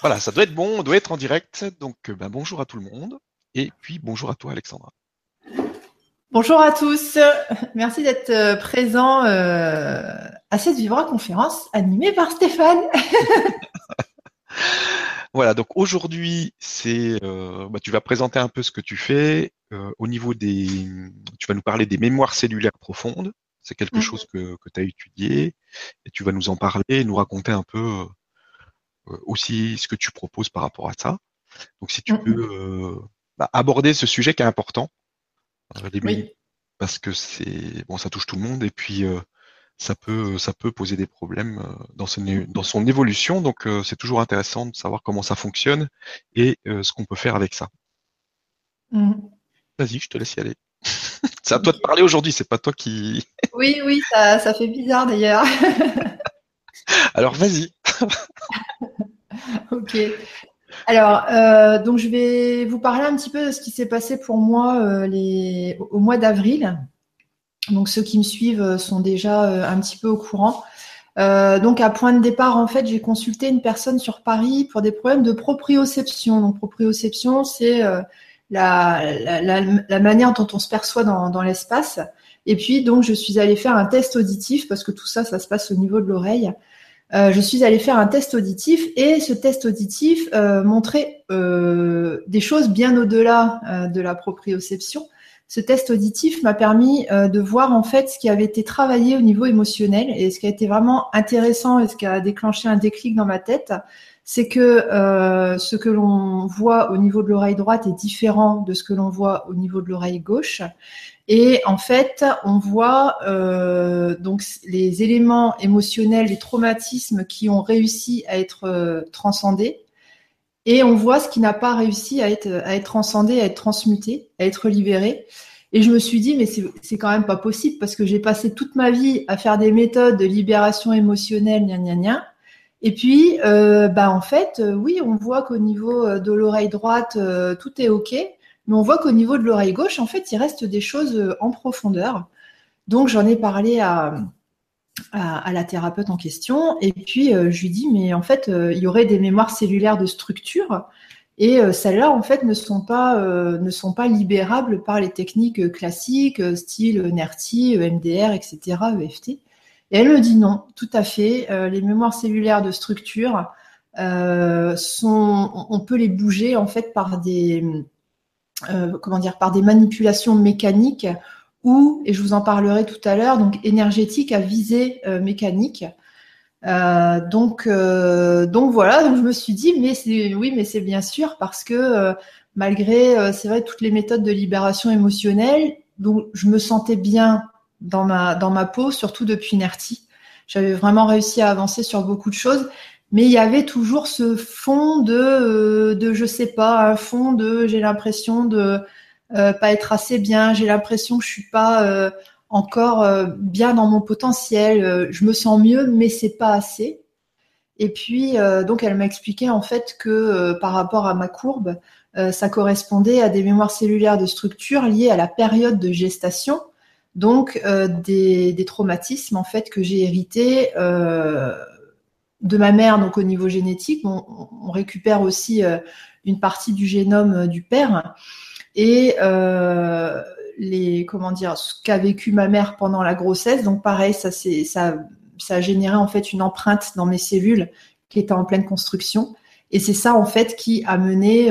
Voilà, ça doit être bon, on doit être en direct. Donc, euh, ben, bonjour à tout le monde. Et puis, bonjour à toi, Alexandra. Bonjour à tous. Merci d'être euh, présent euh, à cette Vivra conférence animée par Stéphane. voilà, donc aujourd'hui, c'est, bah, tu vas présenter un peu ce que tu fais au niveau des, tu vas nous parler des mémoires cellulaires profondes. C'est quelque mhm. chose que, que tu as étudié et tu vas nous en parler nous raconter un peu aussi ce que tu proposes par rapport à ça. Donc si tu mm-hmm. peux euh, bah, aborder ce sujet qui est important, euh, parce que c'est bon, ça touche tout le monde et puis ça peut ça peut poser des problèmes dans son dans son évolution. Donc c'est toujours intéressant de savoir comment ça fonctionne et ce qu'on peut faire avec ça. Mm-hmm. Vas-y, je te laisse y aller. c'est à toi de parler aujourd'hui, c'est pas toi qui. oui, oui, ça, ça fait bizarre d'ailleurs. Alors vas-y. ok. Alors, euh, donc je vais vous parler un petit peu de ce qui s'est passé pour moi euh, au mois d'avril. Donc ceux qui me suivent euh, sont déjà un petit peu au courant. donc à point de départ, en fait, j'ai consulté une personne sur Paris pour des problèmes de proprioception. Donc proprioception, c'est la, la, manière dont on se perçoit dans, dans l'espace. Et puis donc je suis allée faire un test auditif parce que tout ça, ça se passe au niveau de l'oreille. Euh, je suis allée faire un test auditif et ce test auditif euh, montrait euh, des choses bien au-delà de la proprioception. Ce test auditif m'a permis de voir en fait ce qui avait été travaillé au niveau émotionnel et ce qui a été vraiment intéressant et ce qui a déclenché un déclic dans ma tête, c'est que ce que l'on voit au niveau de l'oreille droite est différent de ce que l'on voit au niveau de l'oreille gauche et en fait, on voit euh, donc les éléments émotionnels, les traumatismes qui ont réussi à être euh, transcendés, et on voit ce qui n'a pas réussi à être, à être transcendé, à être transmuté, à être libéré. Et je me suis dit, mais c'est quand même pas possible parce que j'ai passé toute ma vie à faire des méthodes de libération émotionnelle, gna gna gna. Et puis, euh, bah en fait, oui, on voit qu'au niveau de l'oreille droite, tout est ok. Mais on voit qu'au niveau de l'oreille gauche, en fait, il reste des choses euh, en profondeur. Donc, j'en ai parlé à, la thérapeute en question. Et puis, euh, je lui dis, mais en fait, euh, il y aurait des mémoires cellulaires de structure. Et celles-là, en fait, ne sont, pas, libérables par les techniques classiques, style NERTI, EMDR, etc., EFT. Et elle me dit non, tout à fait. les mémoires cellulaires de structure, on peut les bouger, en fait, par des euh, comment dire, par des manipulations mécaniques ou, et je vous en parlerai tout à l'heure, donc énergétique à visée euh, mécanique. Euh, donc, donc voilà, donc je me suis dit, mais c'est oui, mais c'est bien sûr parce que malgré, c'est vrai, toutes les méthodes de libération émotionnelle, donc je me sentais bien dans ma dans ma peau, surtout depuis Nerti. J'avais vraiment réussi à avancer sur beaucoup de choses, mais il y avait toujours ce fond de, euh, de je sais pas, un fond de j'ai l'impression de euh, pas être assez bien, j'ai l'impression que je suis pas euh, encore bien dans mon potentiel, je me sens mieux, mais c'est pas assez. Et puis donc elle m'a expliqué en fait que par rapport à ma courbe, ça correspondait à des mémoires cellulaires de structure liées à la période de gestation, donc des, des, traumatismes en fait que j'ai hérités de ma mère, donc au niveau génétique, on, récupère aussi euh, une partie du génome euh, du père et euh, les comment dire ce qu'a vécu ma mère pendant la grossesse. Donc pareil, ça c'est ça ça a généré en fait une empreinte dans mes cellules qui était en pleine construction et c'est ça en fait qui a mené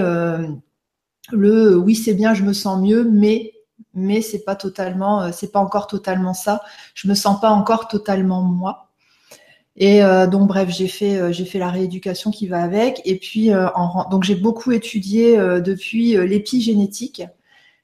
le oui c'est bien, je me sens mieux, mais mais c'est pas totalement c'est pas encore totalement ça. Je me sens pas encore totalement moi. Et euh, donc bref, j'ai fait euh, j'ai fait la rééducation qui va avec. Et puis euh, donc j'ai beaucoup étudié depuis l'épigénétique.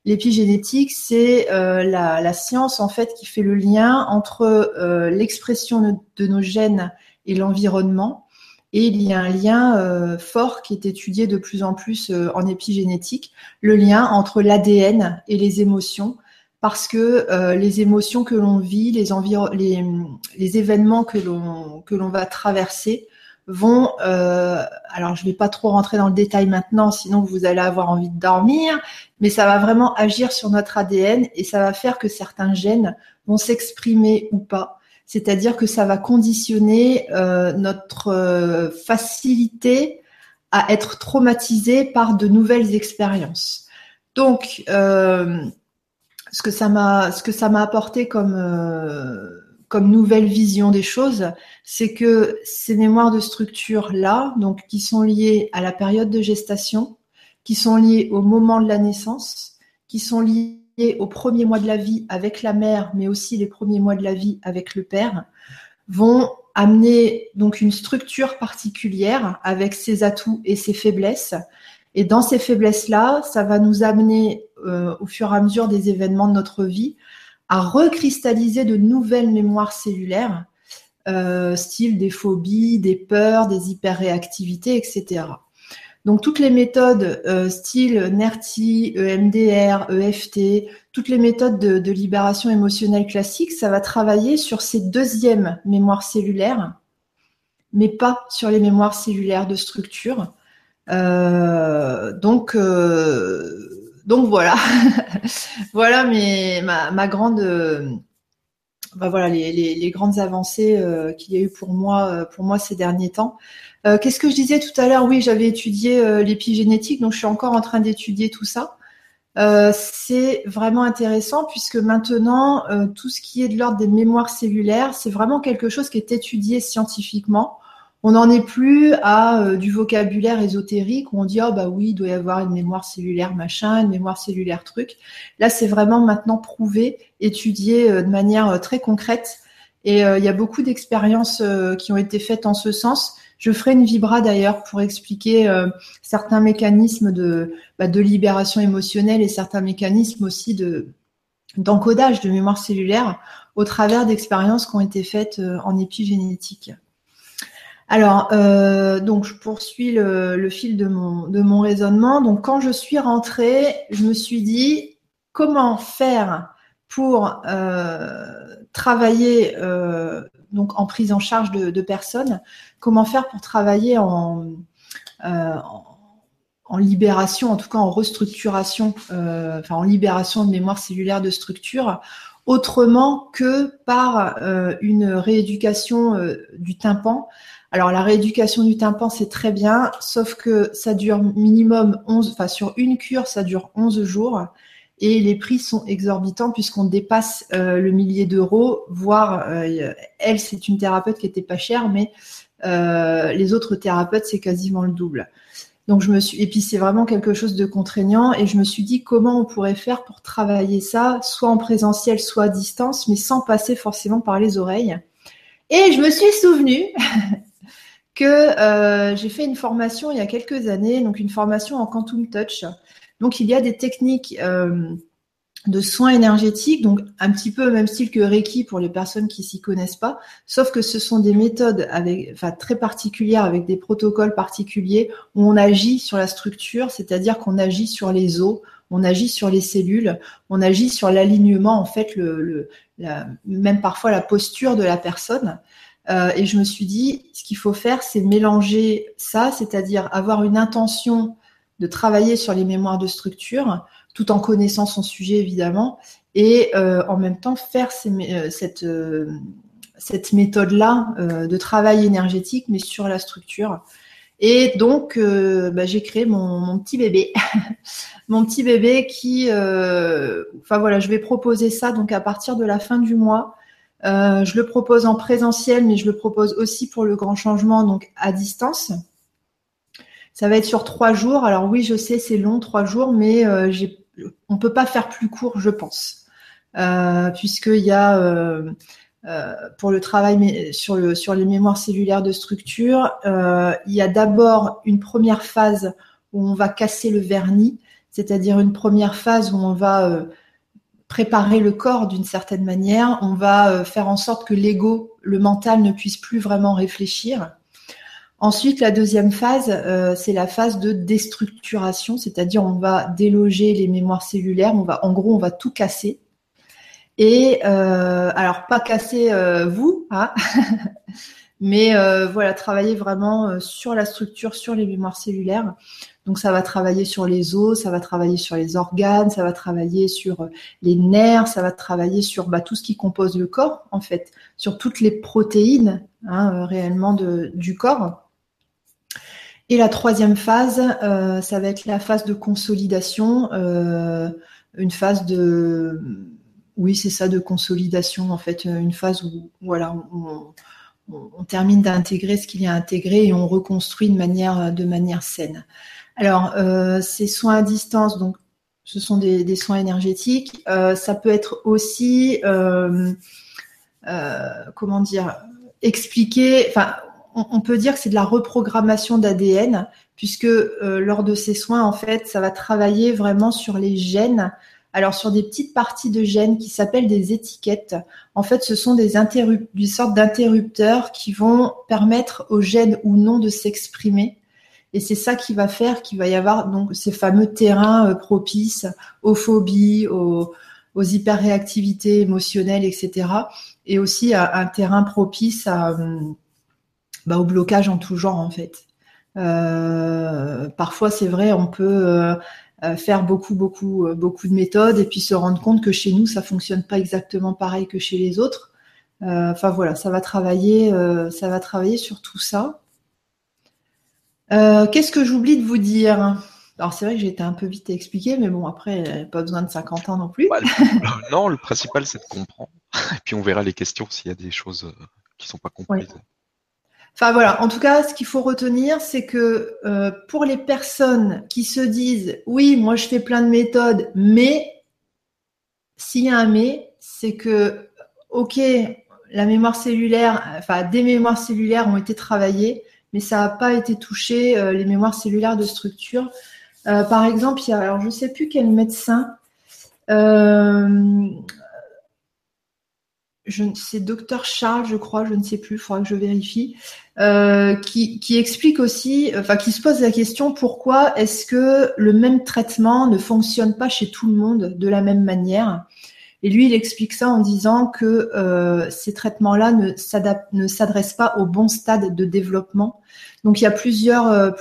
L'épigénétique, c'est la, la, science en fait qui fait le lien entre l'expression de nos gènes et l'environnement. Et il y a un lien fort qui est étudié de plus en plus en épigénétique, le lien entre l'ADN et les émotions parce que euh, les émotions que l'on vit, les, événements que l'on va traverser vont. Euh, alors, je ne vais pas trop rentrer dans le détail maintenant, sinon vous allez avoir envie de dormir, mais ça va vraiment agir sur notre ADN et ça va faire que certains gènes vont s'exprimer ou pas. C'est-à-dire que ça va conditionner euh, notre facilité à être traumatisé par de nouvelles expériences. Donc, ce que ça m'a, ce que ça m'a apporté comme euh, comme nouvelle vision des choses, c'est que ces mémoires de structure là, donc qui sont liées à la période de gestation, qui sont liées au moment de la naissance, qui sont liées aux premiers mois de la vie avec la mère, mais aussi les premiers mois de la vie avec le père, vont amener donc une structure particulière avec ses atouts et ses faiblesses. Et dans ces faiblesses-là, ça va nous amener euh, au fur et à mesure des événements de notre vie à recristalliser de nouvelles mémoires cellulaires, euh, style des phobies, des peurs, des hyperréactivités, etc. Donc toutes les méthodes euh, style NERTI, EMDR, EFT, toutes les méthodes de, libération émotionnelle classique, ça va travailler sur ces deuxièmes mémoires cellulaires, mais pas sur les mémoires cellulaires de structure. Donc, donc voilà, voilà mais ma, grande, bah voilà les, grandes avancées qu'il y a eu pour moi, pour moi ces derniers temps. Euh, qu'est-ce que je disais tout à l'heure? Oui, j'avais étudié euh, l'épigénétique, donc je suis encore en train d'étudier tout ça. Euh, c'est vraiment intéressant puisque maintenant, tout ce qui est de l'ordre des mémoires cellulaires, c'est vraiment quelque chose qui est étudié scientifiquement. On n'en est plus à du vocabulaire ésotérique où on dit oh bah oui, il doit y avoir une mémoire cellulaire machin, une mémoire cellulaire truc. Là, c'est vraiment maintenant prouvé, étudié de manière très concrète. Et il y a beaucoup d'expériences qui ont été faites en ce sens. Je ferai une vibra d'ailleurs pour expliquer euh, certains mécanismes de, bah, de libération émotionnelle et certains mécanismes aussi de d'encodage de mémoire cellulaire au travers d'expériences qui ont été faites euh, en épigénétique. Alors, euh, donc je poursuis le, fil de mon, de mon raisonnement. Donc, quand je suis rentrée, je me suis dit comment faire pour travailler donc en prise en charge de, personnes? Comment faire pour travailler en, euh, en, libération, en tout cas en restructuration, euh, enfin en libération de mémoire cellulaire de structure, autrement que par euh, une rééducation du tympan. Alors la rééducation du tympan, c'est très bien, sauf que ça dure minimum 11, enfin sur une cure, ça dure 11 jours et les prix sont exorbitants puisqu'on dépasse euh, le millier d'euros, voire euh, elle c'est une thérapeute qui était pas chère, mais euh, les autres thérapeutes c'est quasiment le double. Donc je me suis et puis c'est vraiment quelque chose de contraignant et je me suis dit comment on pourrait faire pour travailler ça, soit en présentiel, soit à distance, mais sans passer forcément par les oreilles. Et je me suis souvenu que j'ai fait une formation il y a quelques années, donc une formation en Quantum Touch donc il y a des techniques euh, de soins énergétiques, donc un petit peu même style que Reiki pour les personnes qui s'y connaissent pas, sauf que ce sont des méthodes avec, enfin, très particulières avec des protocoles particuliers où on agit sur la structure, c'est-à-dire qu'on agit sur les os, on agit sur les cellules, on agit sur l'alignement, en fait, le, même parfois la posture de la personne. Euh, et je me suis dit, ce qu'il faut faire, c'est mélanger ça, c'est-à-dire avoir une intention de travailler sur les mémoires de structure, tout en connaissant son sujet évidemment, et euh, en même temps faire euh, cette, méthode-là de travail énergétique, mais sur la structure. Et donc, bah, j'ai créé mon, petit bébé, mon petit bébé qui, enfin voilà, je vais proposer ça donc à partir de la fin du mois. Je le propose en présentiel, mais je le propose aussi pour le grand changement, donc à distance. Ça va être sur trois jours. Alors oui, je sais, c'est long, trois jours, mais euh, on ne peut pas faire plus court, je pense. Euh, puisqu'il y a euh, pour le travail sur, le, sur les mémoires cellulaires de structure, il y a d'abord une première phase où on va casser le vernis, c'est-à-dire une première phase où on va préparer le corps d'une certaine manière, on va faire en sorte que l'ego, le mental ne puisse plus vraiment réfléchir. Ensuite, la deuxième phase, euh, c'est la phase de déstructuration, c'est-à-dire on va déloger les mémoires cellulaires, on va, en gros, on va tout casser. Et euh, alors pas casser euh, vous, hein mais voilà, travailler vraiment sur la structure, sur les mémoires cellulaires. Donc ça va travailler sur les os, ça va travailler sur les organes, ça va travailler sur les nerfs, ça va travailler sur bah, tout ce qui compose le corps en fait, sur toutes les protéines hein, réellement de, du corps. Et la troisième phase, ça va être la phase de consolidation, une phase de, oui, c'est ça, de consolidation en fait, une phase où voilà, on, on, termine d'intégrer ce qu'il y a intégré et on reconstruit de manière, de manière saine. Alors, euh, ces soins à distance, donc, ce sont des, soins énergétiques. Euh, ça peut être aussi, euh, comment dire, expliquer. Enfin, on, peut dire que c'est de la reprogrammation d'ADN, puisque lors de ces soins, en fait, ça va travailler vraiment sur les gènes alors sur des petites parties de gènes qui s'appellent des étiquettes. En fait, ce sont des, des sortes d'interrupteurs qui vont permettre aux gènes ou non de s'exprimer. Et c'est ça qui va faire qu'il va y avoir donc ces fameux terrains euh, propices aux phobies, aux, hyperréactivités émotionnelles, etc. Et aussi un terrain propice à, bah, au blocage en tout genre en fait. Euh, parfois, c'est vrai, on peut euh, euh, faire beaucoup, beaucoup, euh, beaucoup de méthodes et puis se rendre compte que chez nous, ça fonctionne pas exactement pareil que chez les autres. Euh, enfin voilà, ça va travailler, ça va travailler sur tout ça. Qu'est-ce que j'oublie de vous dire? Alors c'est vrai que j'ai été un peu vite à expliquer, mais bon après, pas besoin de 50 ans non plus. non, le principal c'est de comprendre. Et puis on verra les questions s'il y a des choses qui sont pas comprises. Enfin voilà, en tout cas, ce qu'il faut retenir, c'est que euh, pour les personnes qui se disent oui, moi je fais plein de méthodes, mais s'il y a un mais, c'est que ok, la mémoire cellulaire, enfin des mémoires cellulaires ont été travaillées, mais ça n'a pas été touché euh, les mémoires cellulaires de structure. Euh, par exemple, il y a, alors je ne sais plus quel médecin, c'est docteur Charles, je crois, je ne sais plus, il faudra que je vérifie, euh, qui, explique aussi, enfin qui se pose la question pourquoi est-ce que le même traitement ne fonctionne pas chez tout le monde de la même manière? Et lui, il explique ça en disant que euh, ces traitements-là ne s'adressent pas au bon stade de développement. Donc il y a plusieurs, euh,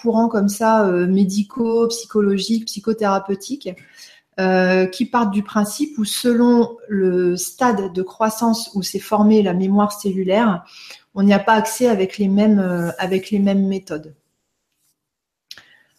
courants comme ça, médicaux, psychologiques, psychothérapeutiques, euh, qui partent du principe où selon le stade de croissance où s'est formée la mémoire cellulaire, on n'y a pas accès avec les mêmes, euh, avec les mêmes méthodes.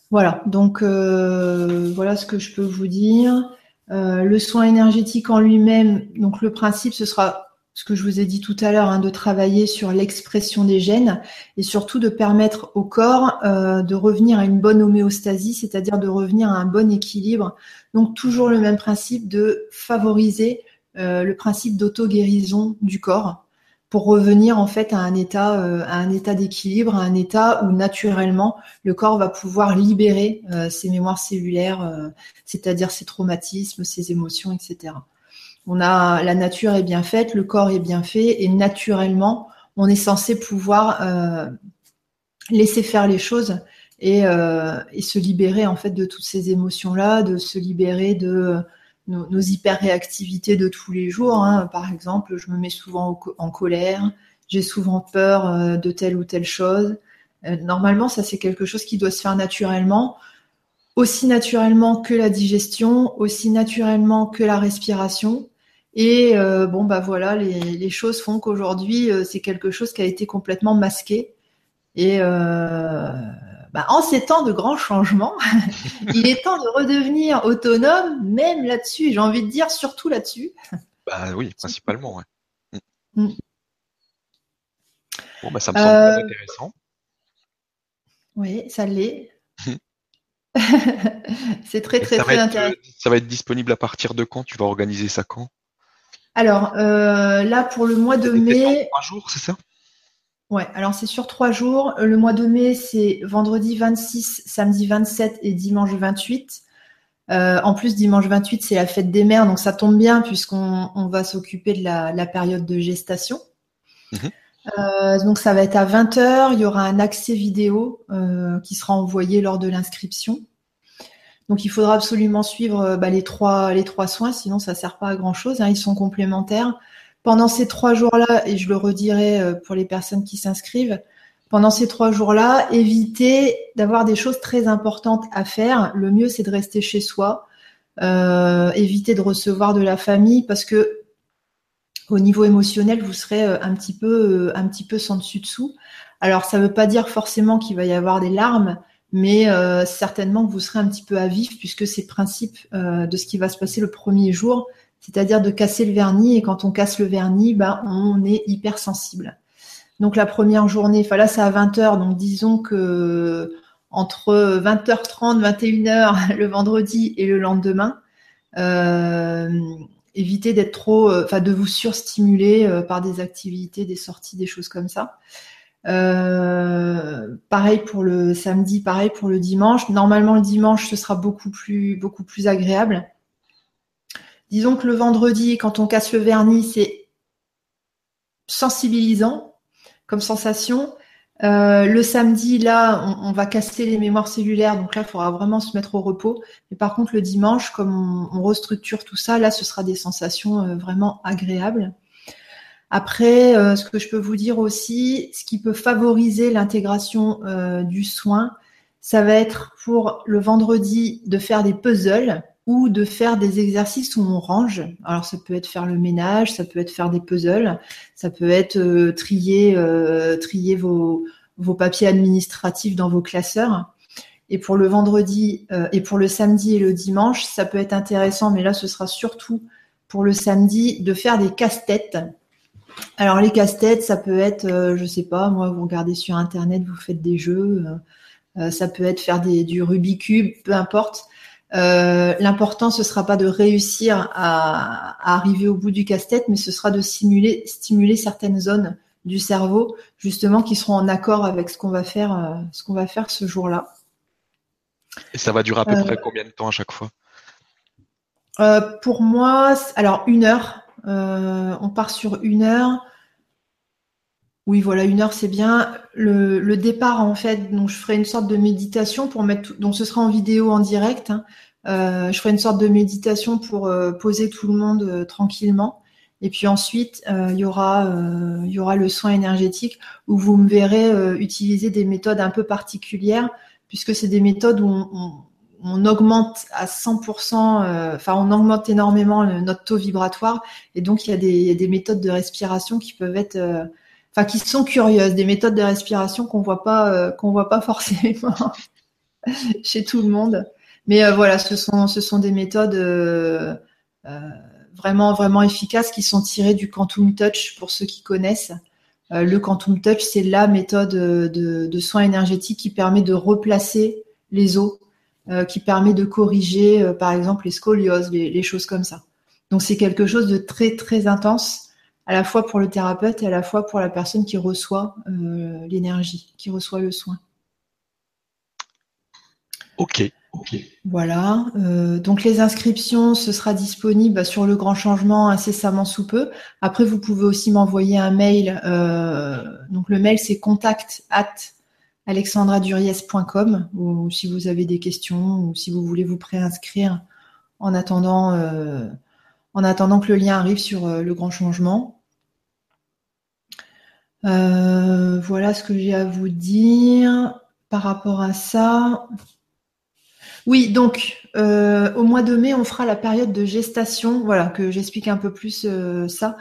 Voilà, donc euh, voilà ce que je peux vous dire. Le soin énergétique en lui-même, donc le principe, ce sera ce que je vous ai dit tout à l'heure, hein, de travailler sur l'expression des gènes et surtout de permettre au corps euh, de revenir à une bonne homéostasie, c'est-à-dire de revenir à un bon équilibre. Donc toujours le même principe de favoriser euh, le principe d'auto-guérison du corps pour revenir en fait à un état, euh, à un état d'équilibre, à un état où naturellement le corps va pouvoir libérer ses mémoires cellulaires, c'est-à-dire ses traumatismes, ses émotions, etc. On a la nature est bien faite, le corps est bien fait et naturellement, on est censé pouvoir euh, laisser faire les choses euh, et, se libérer en fait de toutes ces émotions-là, de se libérer de nos, hyper-réactivités de tous les jours. Hein. Par exemple, je me mets souvent en colère, j'ai souvent peur euh, de telle ou telle chose. normalement, ça c'est quelque chose qui doit se faire naturellement aussi naturellement que la digestion, aussi naturellement que la respiration. Et euh, bon, bah voilà, les, choses font qu'aujourd'hui, euh, c'est quelque chose qui a été complètement masqué. Et euh, bah, en ces temps de grands changements, il est temps de redevenir autonome, même là-dessus. J'ai envie de dire surtout là-dessus. Bah oui, principalement. Ouais. Mm. Mm. Bon, bah ça me semble très intéressant. Oui, ça l'est. c'est très très très intéressant. Ça va être disponible à partir de quand? Tu vas organiser ça quand? Alors euh, là, pour le mois de mai. Trois jours, c'est ça? Ouais, alors c'est sur trois jours. Le mois de mai, c'est vendredi 26, samedi 27 et dimanche 28. Euh, en plus, dimanche 28, c'est la fête des mères, donc ça tombe bien puisqu'on va s'occuper de la, période de gestation. Mhm. Euh, donc ça va être à 20h, il y aura un accès vidéo qui sera envoyé lors de l'inscription. Donc il faudra absolument suivre euh, bah, les, trois, les trois soins, sinon ça ne sert pas à grand-chose, hein, ils sont complémentaires. Pendant ces trois jours-là, et je le redirai euh, pour les personnes qui s'inscrivent, pendant ces trois jours-là, évitez d'avoir des choses très importantes à faire. Le mieux, c'est de rester chez soi, euh, éviter de recevoir de la famille parce que au niveau émotionnel, vous serez un petit peu, un petit peu sans dessus dessous. Alors, ça ne veut pas dire forcément qu'il va y avoir des larmes, mais certainement que vous serez un petit peu à vif puisque c'est le principe de ce qui va se passer le premier jour, c'est-à-dire de casser le vernis. Et quand on casse le vernis, ben, on est hypersensible. Donc la première journée, enfin là c'est à 20h, donc disons que entre 20h30, 21h le vendredi et le lendemain, euh, évitez d'être trop, euh, enfin de vous surstimuler euh, par des activités, des sorties, des choses comme ça. pareil pour le samedi, pareil pour le dimanche. Normalement le dimanche ce sera beaucoup plus beaucoup plus agréable. Disons que le vendredi, quand on casse le vernis, c'est sensibilisant comme sensation. Euh, le samedi, là, on, va casser les mémoires cellulaires, donc là, il faudra vraiment se mettre au repos. Mais par contre, le dimanche, comme on, restructure tout ça, là, ce sera des sensations euh, vraiment agréables. Après, euh, ce que je peux vous dire aussi, ce qui peut favoriser l'intégration du soin, ça va être pour le vendredi de faire des puzzles ou de faire des exercices où on range. Alors ça peut être faire le ménage, ça peut être faire des puzzles, ça peut être euh, trier, euh, trier vos, papiers administratifs dans vos classeurs. Et pour le vendredi euh, et pour le samedi et le dimanche, ça peut être intéressant, mais là ce sera surtout pour le samedi de faire des casse-têtes. Alors les casse-têtes, ça peut être, je sais pas, moi vous regardez sur internet, vous faites des jeux, ça peut être faire du Rubik's cube, peu importe. Euh, l'important, ce sera pas de réussir à, arriver au bout du casse-tête, mais ce sera de stimuler, stimuler certaines zones du cerveau, justement, qui seront en accord avec ce qu'on va faire, euh, ce qu'on va faire ce jour-là. Et ça va durer à peu près euh, combien de temps à chaque fois? Pour moi, alors une heure. on part sur une heure. Oui, voilà, une heure, c'est bien. Le, départ, en fait, donc je ferai une sorte de méditation pour mettre, donc ce sera en vidéo en direct. Hein. Euh, je ferai une sorte de méditation pour euh, poser tout le monde euh, tranquillement. Et puis ensuite, il y aura, y aura le soin énergétique où vous me verrez utiliser des méthodes un peu particulières, puisque c'est des méthodes où on, augmente à 100%, enfin on augmente énormément notre taux vibratoire, et donc il y a des méthodes de respiration qui peuvent être enfin qui sont curieuses, des méthodes de respiration qu'on voit pas, euh, qu'on voit pas forcément chez tout le monde. Mais euh, voilà, ce sont, ce sont des méthodes euh, vraiment, vraiment efficaces qui sont tirées du Quantum Touch pour ceux qui connaissent. le Quantum Touch, c'est la méthode de, de soins énergétiques qui permet de replacer les os, qui permet de corriger, par exemple, les scolioses, les, les choses comme ça. Donc c'est quelque chose de très très intense à la fois pour le thérapeute et à la fois pour la personne qui reçoit euh, l'énergie, qui reçoit le soin. Ok. Voilà. Euh, donc les inscriptions, ce sera disponible bah, sur le grand changement incessamment sous peu. Après, vous pouvez aussi m'envoyer un mail. Euh, donc le mail, c'est contact at alexandraduriez.com ou si vous avez des questions ou si vous voulez vous préinscrire en attendant en attendant que le lien arrive sur euh, le grand changement. Euh, voilà ce que j'ai à vous dire par rapport à ça. Oui, donc euh, au mois de mai, on fera la période de gestation. Voilà, que j'explique un peu plus ça.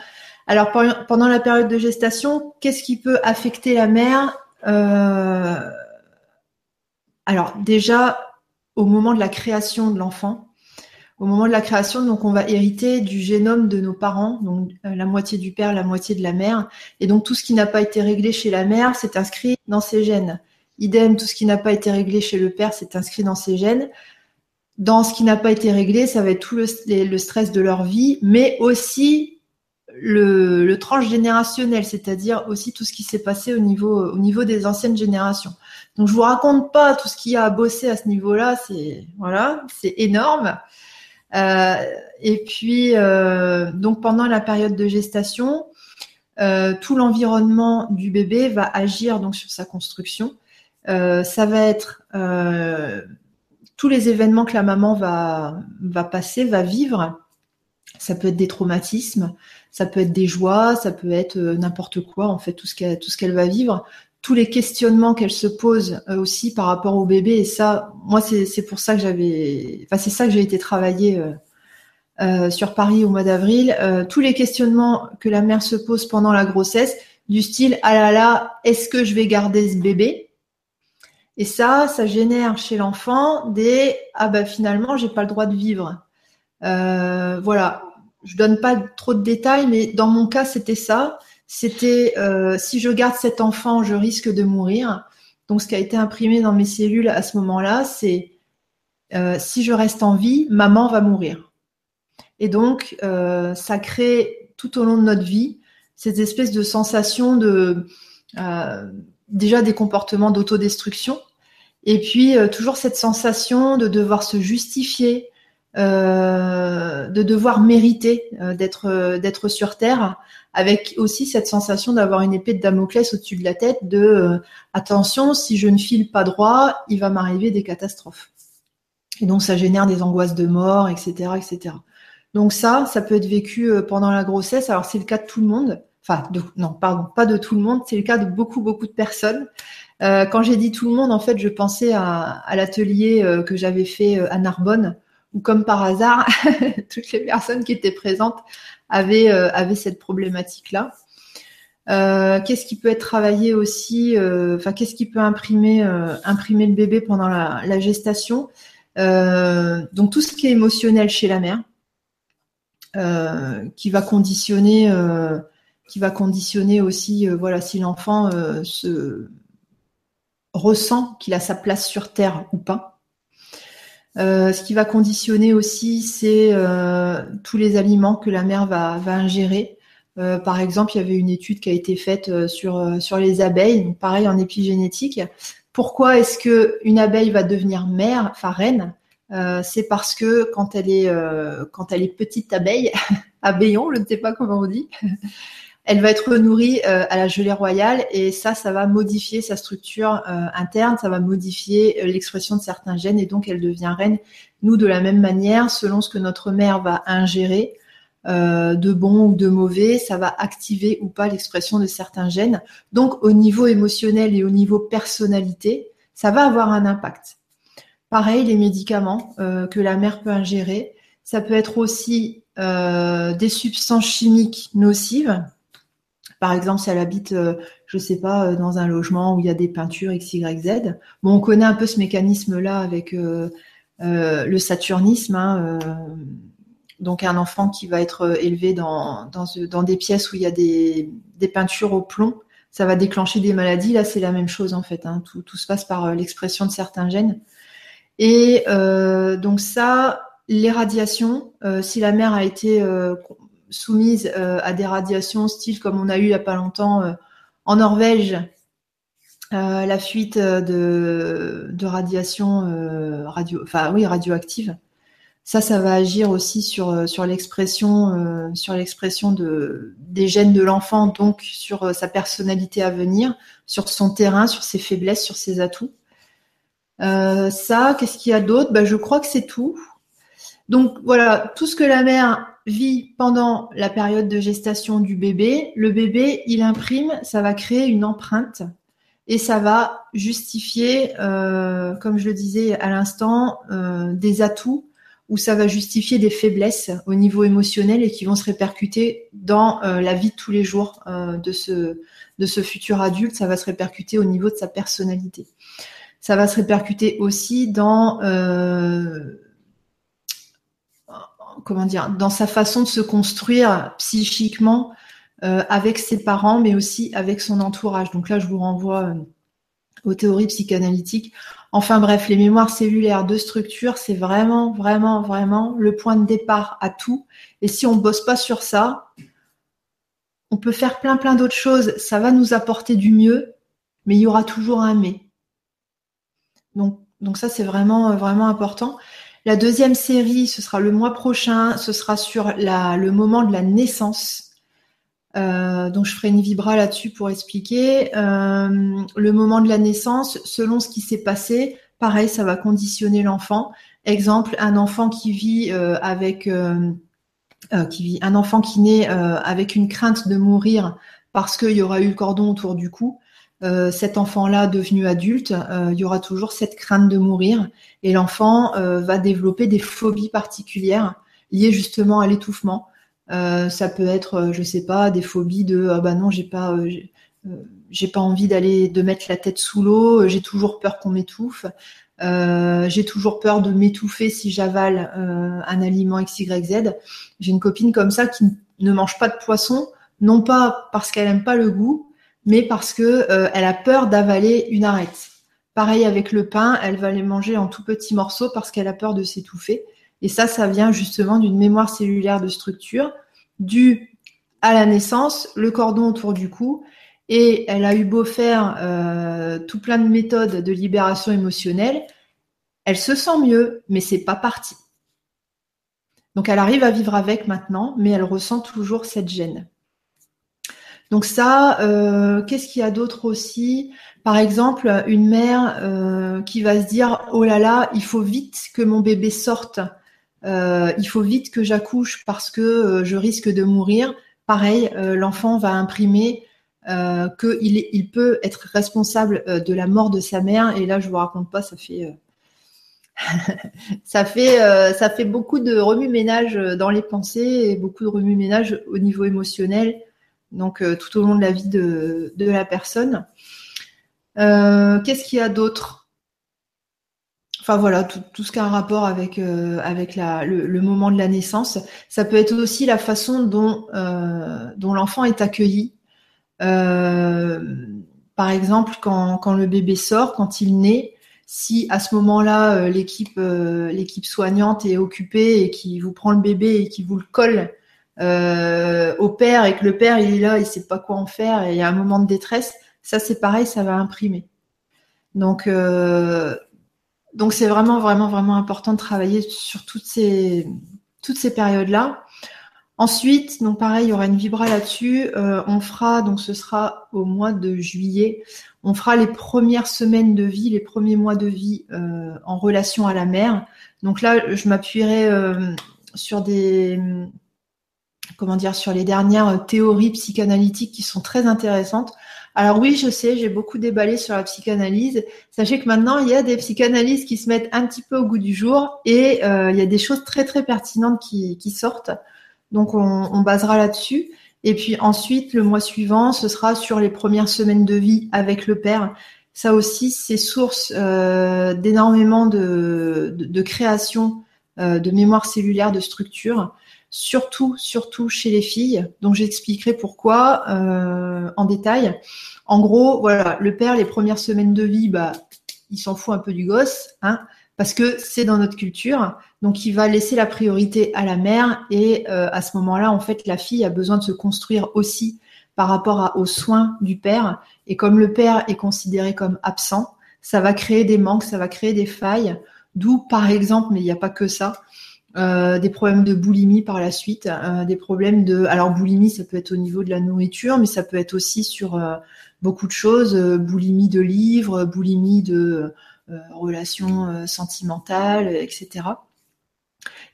Alors pendant la période de gestation, qu'est-ce qui peut affecter la mère Alors déjà, au moment de la création de l'enfant, au moment de la création, donc on va hériter du génome de nos parents, donc euh, la moitié du père, la moitié de la mère, et donc tout ce qui n'a pas été réglé chez la mère, c'est inscrit dans ses gènes. Idem, tout ce qui n'a pas été réglé chez le père, c'est inscrit dans ses gènes. Dans ce qui n'a pas été réglé, ça va être tout le, stress de leur vie, mais aussi le, le transgénérationnel, c'est-à-dire aussi tout ce qui s'est passé au niveau, au niveau des anciennes générations. Donc je vous raconte pas tout ce qu'il y a à bosser à ce niveau-là, c'est voilà, c'est énorme. Euh, et puis, euh, donc pendant la période de gestation, euh, tout l'environnement du bébé va agir donc sur sa construction. ça va être tous les événements que la maman va, va passer, va vivre. Ça peut être des traumatismes, ça peut être des joies, ça peut être n'importe quoi, en fait, tout ce qu'elle, tout ce qu'elle va vivre tous les questionnements qu'elle se pose euh, aussi par rapport au bébé. Et ça, moi, c'est pour ça que j'avais, enfin, c'est ça que j'ai été travailler euh, sur Paris au mois d'avril, tous les questionnements que la mère se pose pendant la grossesse, du style ah là là, est-ce que je vais garder ce bébé? Et ça, ça génère chez l'enfant des ah bah finalement j'ai pas le droit de vivre. voilà, je donne pas trop de détails, mais dans mon cas c'était ça. C'était si je garde cet enfant, je risque de mourir. Donc, ce qui a été imprimé dans mes cellules à ce moment-là, c'est euh, si je reste en vie, maman va mourir. Et donc, euh, ça crée tout au long de notre vie cette espèce de sensation de euh, déjà des comportements d'autodestruction, et puis toujours cette sensation de devoir se justifier, de devoir mériter d'être d'être sur terre avec aussi cette sensation d'avoir une épée de Damoclès au-dessus de la tête de euh, attention, si je ne file pas droit, il va m'arriver des catastrophes. Et donc ça génère des angoisses de mort, etc., etc. Donc ça, ça peut être vécu euh, pendant la grossesse. Alors c'est le cas de tout le monde. Enfin, non, pardon, pas de tout le monde. C'est le cas de beaucoup, beaucoup de personnes. Euh, quand j'ai dit tout le monde, en fait, je pensais à, à l'atelier que j'avais fait à Narbonne, où comme par hasard, toutes les personnes qui étaient présentes avait, euh, cette problématique-là. Euh, qu'est-ce qui peut être travaillé aussi euh, Enfin, qu'est-ce qui peut imprimer, imprimer le bébé pendant la, gestation? Donc tout ce qui est émotionnel chez la mère, qui va conditionner, qui va conditionner aussi, voilà, si l'enfant se ressent qu'il a sa place sur terre ou pas. Euh, ce qui va conditionner aussi, c'est euh, tous les aliments que la mère va, ingérer. Euh, par exemple, il y avait une étude qui a été faite sur, sur les abeilles, pareil en épigénétique. Pourquoi est-ce que une abeille va devenir mère, enfin reine? C'est parce que quand elle est quand elle est petite abeille, abeillon, je ne sais pas comment on dit, elle va être nourrie euh, à la gelée royale et ça, ça va modifier sa structure euh, interne, ça va modifier euh, l'expression de certains gènes et donc elle devient reine. Nous, de la même manière, selon ce que notre mère va ingérer, de bon ou de mauvais, ça va activer ou pas l'expression de certains gènes. Donc, au niveau émotionnel et au niveau personnalité, ça va avoir un impact. Pareil, les médicaments que la mère peut ingérer, ça peut être aussi des substances chimiques nocives par exemple, si elle habite, euh, je sais pas, euh, dans un logement où il y a des peintures X, Y, Z. Bon, on connaît un peu ce mécanisme-là avec euh, le saturnisme. Hein, donc un enfant qui va être élevé dans, dans, des pièces où il y a des, peintures au plomb, ça va déclencher des maladies. Là, c'est la même chose en fait. Hein. Tout, se passe par l'expression de certains gènes. Et donc ça, les radiations, si la mère a été soumises euh, à des radiations style comme on a eu il n'y a pas longtemps euh, en Norvège, euh, la fuite de, de radiation radio, oui radioactive. Ça, ça va agir aussi sur sur l'expression sur l'expression de des gènes de l'enfant, donc sur sa personnalité à venir, sur son terrain, sur ses faiblesses, sur ses atouts. ça, qu'est-ce qu'il y a d'autre? Ben, je crois que c'est tout. Donc voilà, tout ce que la mère vit pendant la période de gestation du bébé, le bébé, il imprime, ça va créer une empreinte et ça va justifier, euh, comme je le disais à l'instant, euh, des atouts ou ça va justifier des faiblesses au niveau émotionnel et qui vont se répercuter dans euh, la vie de tous les jours de, ce, de ce futur adulte. Ça va se répercuter au niveau de sa personnalité. Ça va se répercuter aussi dans comment dire, dans sa façon de se construire psychiquement euh, avec ses parents, mais aussi avec son entourage. Donc là, je vous renvoie euh, aux théories psychanalytiques. Enfin bref, les mémoires cellulaires de structure, c'est vraiment, vraiment, vraiment le point de départ à tout. Et si on bosse pas sur ça, on peut faire plein, plein d'autres choses. Ça va nous apporter du mieux, mais il y aura toujours un mais. Donc, donc ça, c'est vraiment, vraiment important. La deuxième série, ce sera le mois prochain, ce sera sur le moment de la naissance. Euh, donc je ferai une vibra là-dessus pour expliquer. Euh, le moment de la naissance, selon ce qui s'est passé, pareil, ça va conditionner l'enfant. Exemple, un enfant qui vit euh, avec un enfant qui naît avec une crainte de mourir parce qu'il y aura eu le cordon autour du cou. Euh, cet enfant-là devenu adulte, euh, il y aura toujours cette crainte de mourir et l'enfant euh, va développer des phobies particulières liées justement à l'étouffement. ça peut être, je sais pas, des phobies de ah bah non, j'ai pas, j'ai pas envie d'aller de mettre la tête sous l'eau, j'ai toujours peur qu'on m'étouffe. Euh, j'ai toujours peur de m'étouffer si j'avale euh, un aliment XYZ. J'ai une copine comme ça qui ne mange pas de poisson, non pas parce qu'elle aime pas le goût, mais parce que euh, elle a peur d'avaler une arête. Pareil avec le pain, elle va les manger en tout petits morceaux parce qu'elle a peur de s'étouffer. Et ça, ça vient justement d'une mémoire cellulaire de structure due à la naissance, le cordon autour du cou et elle a eu beau faire euh, tout plein de méthodes de libération émotionnelle, elle se sent mieux, mais c'est pas parti. Donc elle arrive à vivre avec maintenant, mais elle ressent toujours cette gêne. Donc ça, euh, qu'est-ce qu'il y a d'autre aussi? Par exemple, une mère euh, qui va se dire oh là là, il faut vite que mon bébé sorte, il faut vite que j'accouche parce que je risque de mourir. Pareil, l'enfant va imprimer euh, qu'il il peut être responsable euh, de la mort de sa mère. Et là, je vous raconte pas, ça fait euh, ça fait ça fait beaucoup de remue-ménage dans les pensées et beaucoup de remue-ménage au niveau émotionnel. Donc tout au long de la vie de, la personne. Qu'est-ce qu'il y a d'autre? Enfin voilà, tout, ce qui a un rapport avec la, le, moment de la naissance. Ça peut être aussi la façon dont l'enfant est accueilli euh, par exemple, quand, quand, le bébé sort, quand il naît, si à ce moment-là euh, euh, l'équipe soignante est occupée et qui vous prend le bébé et qui vous le colle euh, au père et que le père il est là, il sait pas quoi en faire et il y a un moment de détresse, ça c'est pareil, ça va imprimer. Donc euh, donc c'est vraiment vraiment vraiment important de travailler sur toutes ces toutes ces périodes là. Ensuite, donc pareil, il y aura une vibra là-dessus. Euh, on fera, donc ce sera au mois de juillet, on fera les premières semaines de vie, les premiers mois de vie en relation à la mère. Donc là, je m'appuierai sur des, comment dire, sur les dernières théories psychanalytiques qui sont très intéressantes. Alors oui, je sais, j'ai beaucoup déballé sur la psychanalyse. Sachez que maintenant, il y a des psychanalystes qui se mettent un petit peu au goût du jour et il y a des choses très très pertinentes qui, sortent. Donc on, basera là-dessus. Et puis ensuite, le mois suivant, ce sera sur les premières semaines de vie avec le père. Ça aussi, c'est source euh, d'énormément de, création euh, de mémoire cellulaire, de structure, surtout, surtout chez les filles. Donc j'expliquerai pourquoi euh, en détail. En gros, voilà, le père, les premières semaines de vie, bah, il s'en fout un peu du gosse, hein, parce que c'est dans notre culture. Donc, il va laisser la priorité à la mère et euh, à ce moment-là, en fait, la fille a besoin de se construire aussi par rapport aux soins du père. Et comme le père est considéré comme absent, ça va créer des manques, ça va créer des failles. D'où, par exemple, mais il n'y a pas que ça, euh, des problèmes de boulimie par la suite, euh, des problèmes de. Alors, boulimie, ça peut être au niveau de la nourriture, mais ça peut être aussi sur beaucoup de choses, boulimie de livres, boulimie de relations sentimentales, etc.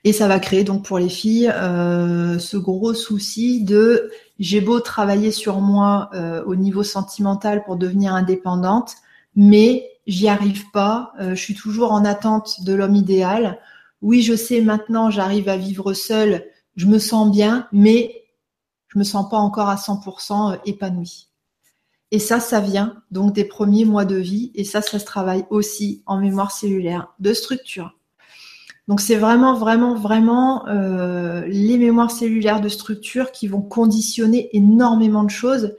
Et ça va créer donc pour les filles euh, ce gros souci de j'ai beau travailler sur moi euh, au niveau sentimental pour devenir indépendante, mais j'y arrive pas. Euh, je suis toujours en attente de l'homme idéal. Oui, je sais maintenant, j'arrive à vivre seule, je me sens bien, mais je me sens pas encore à 100% épanouie. Et ça, ça vient donc des premiers mois de vie, et ça, ça se travaille aussi en mémoire cellulaire de structure. Donc c'est vraiment, vraiment, vraiment euh, les mémoires cellulaires de structure qui vont conditionner énormément de choses.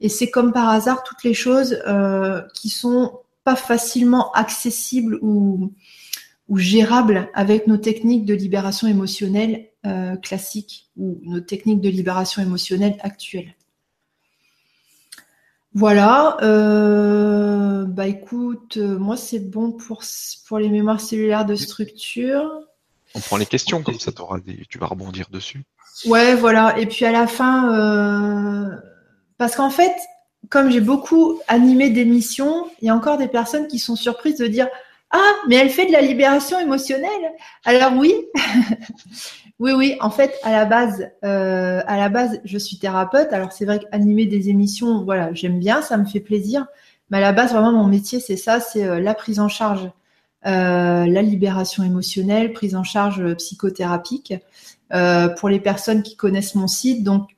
Et c'est comme par hasard toutes les choses euh, qui sont pas facilement accessibles ou, ou gérables avec nos techniques de libération émotionnelle euh, classiques ou nos techniques de libération émotionnelle actuelles. Voilà. Euh, bah écoute, euh, moi c'est bon pour, pour les mémoires cellulaires de structure. On prend les questions, comme ça des, tu vas rebondir dessus. Ouais, voilà. Et puis à la fin, euh, parce qu'en fait, comme j'ai beaucoup animé d'émissions, il y a encore des personnes qui sont surprises de dire Ah, mais elle fait de la libération émotionnelle. Alors oui, Oui, oui. En fait, à la base, euh, à la base, je suis thérapeute. Alors c'est vrai qu'animer des émissions, voilà, j'aime bien, ça me fait plaisir. Mais à la base, vraiment, mon métier, c'est ça, c'est euh, la prise en charge la libération émotionnelle, prise en charge psychothérapique. pour les personnes qui connaissent mon site, donc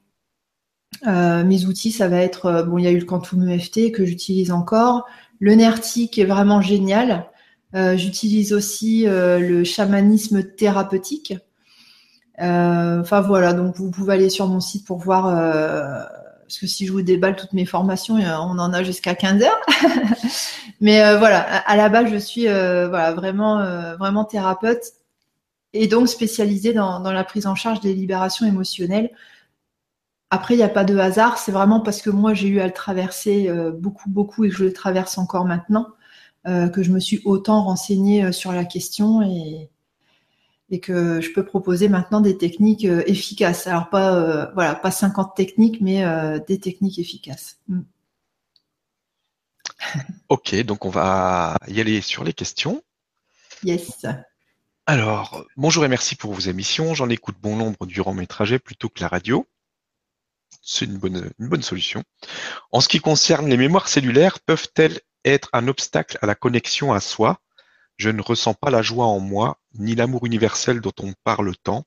mes outils, ça va être bon, il y a eu le Quantum EFT que j'utilise encore, le NERTI qui est vraiment génial. J'utilise aussi le chamanisme thérapeutique. Enfin voilà, donc vous pouvez aller sur mon site pour voir parce que si je vous déballe toutes mes formations, on en a jusqu'à 15 heures. Mais euh, voilà, à la base, je suis euh, voilà, vraiment, euh, vraiment thérapeute et donc spécialisée dans, la prise en charge des libérations émotionnelles. Après, il n'y a pas de hasard, c'est vraiment parce que moi, j'ai eu à le traverser beaucoup, beaucoup et que je le traverse encore maintenant, que je me suis autant renseignée sur la question et, et que je peux proposer maintenant des techniques euh, efficaces. Alors pas euh, voilà, pas 50 techniques, mais euh, des techniques efficaces. Mm. Ok, donc on va y aller sur les questions. Yes. Alors, bonjour et merci pour vos émissions. J'en écoute bon nombre durant mes trajets plutôt que la radio. C'est une bonne, une bonne solution. En ce qui concerne les mémoires cellulaires, peuvent-elles être un obstacle à la connexion à soi je ne ressens pas la joie en moi, ni l'amour universel dont on parle tant.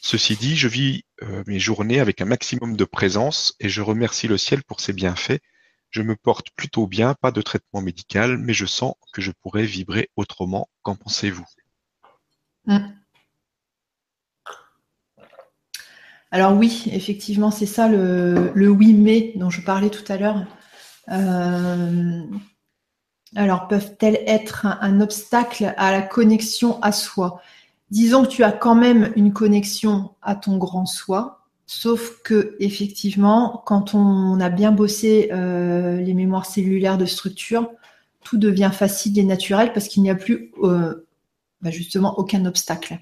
Ceci dit, je vis euh, mes journées avec un maximum de présence et je remercie le ciel pour ses bienfaits. Je me porte plutôt bien, pas de traitement médical, mais je sens que je pourrais vibrer autrement. Qu'en pensez-vous? Mm. Alors oui, effectivement, c'est ça le, oui mais dont je parlais tout à l'heure. Euh, alors, peuvent-elles être un, obstacle à la connexion à soi? Disons que tu as quand même une connexion à ton grand soi, sauf que effectivement, quand on a bien bossé euh, les mémoires cellulaires de structure, tout devient facile et naturel parce qu'il n'y a plus euh, bah, justement aucun obstacle,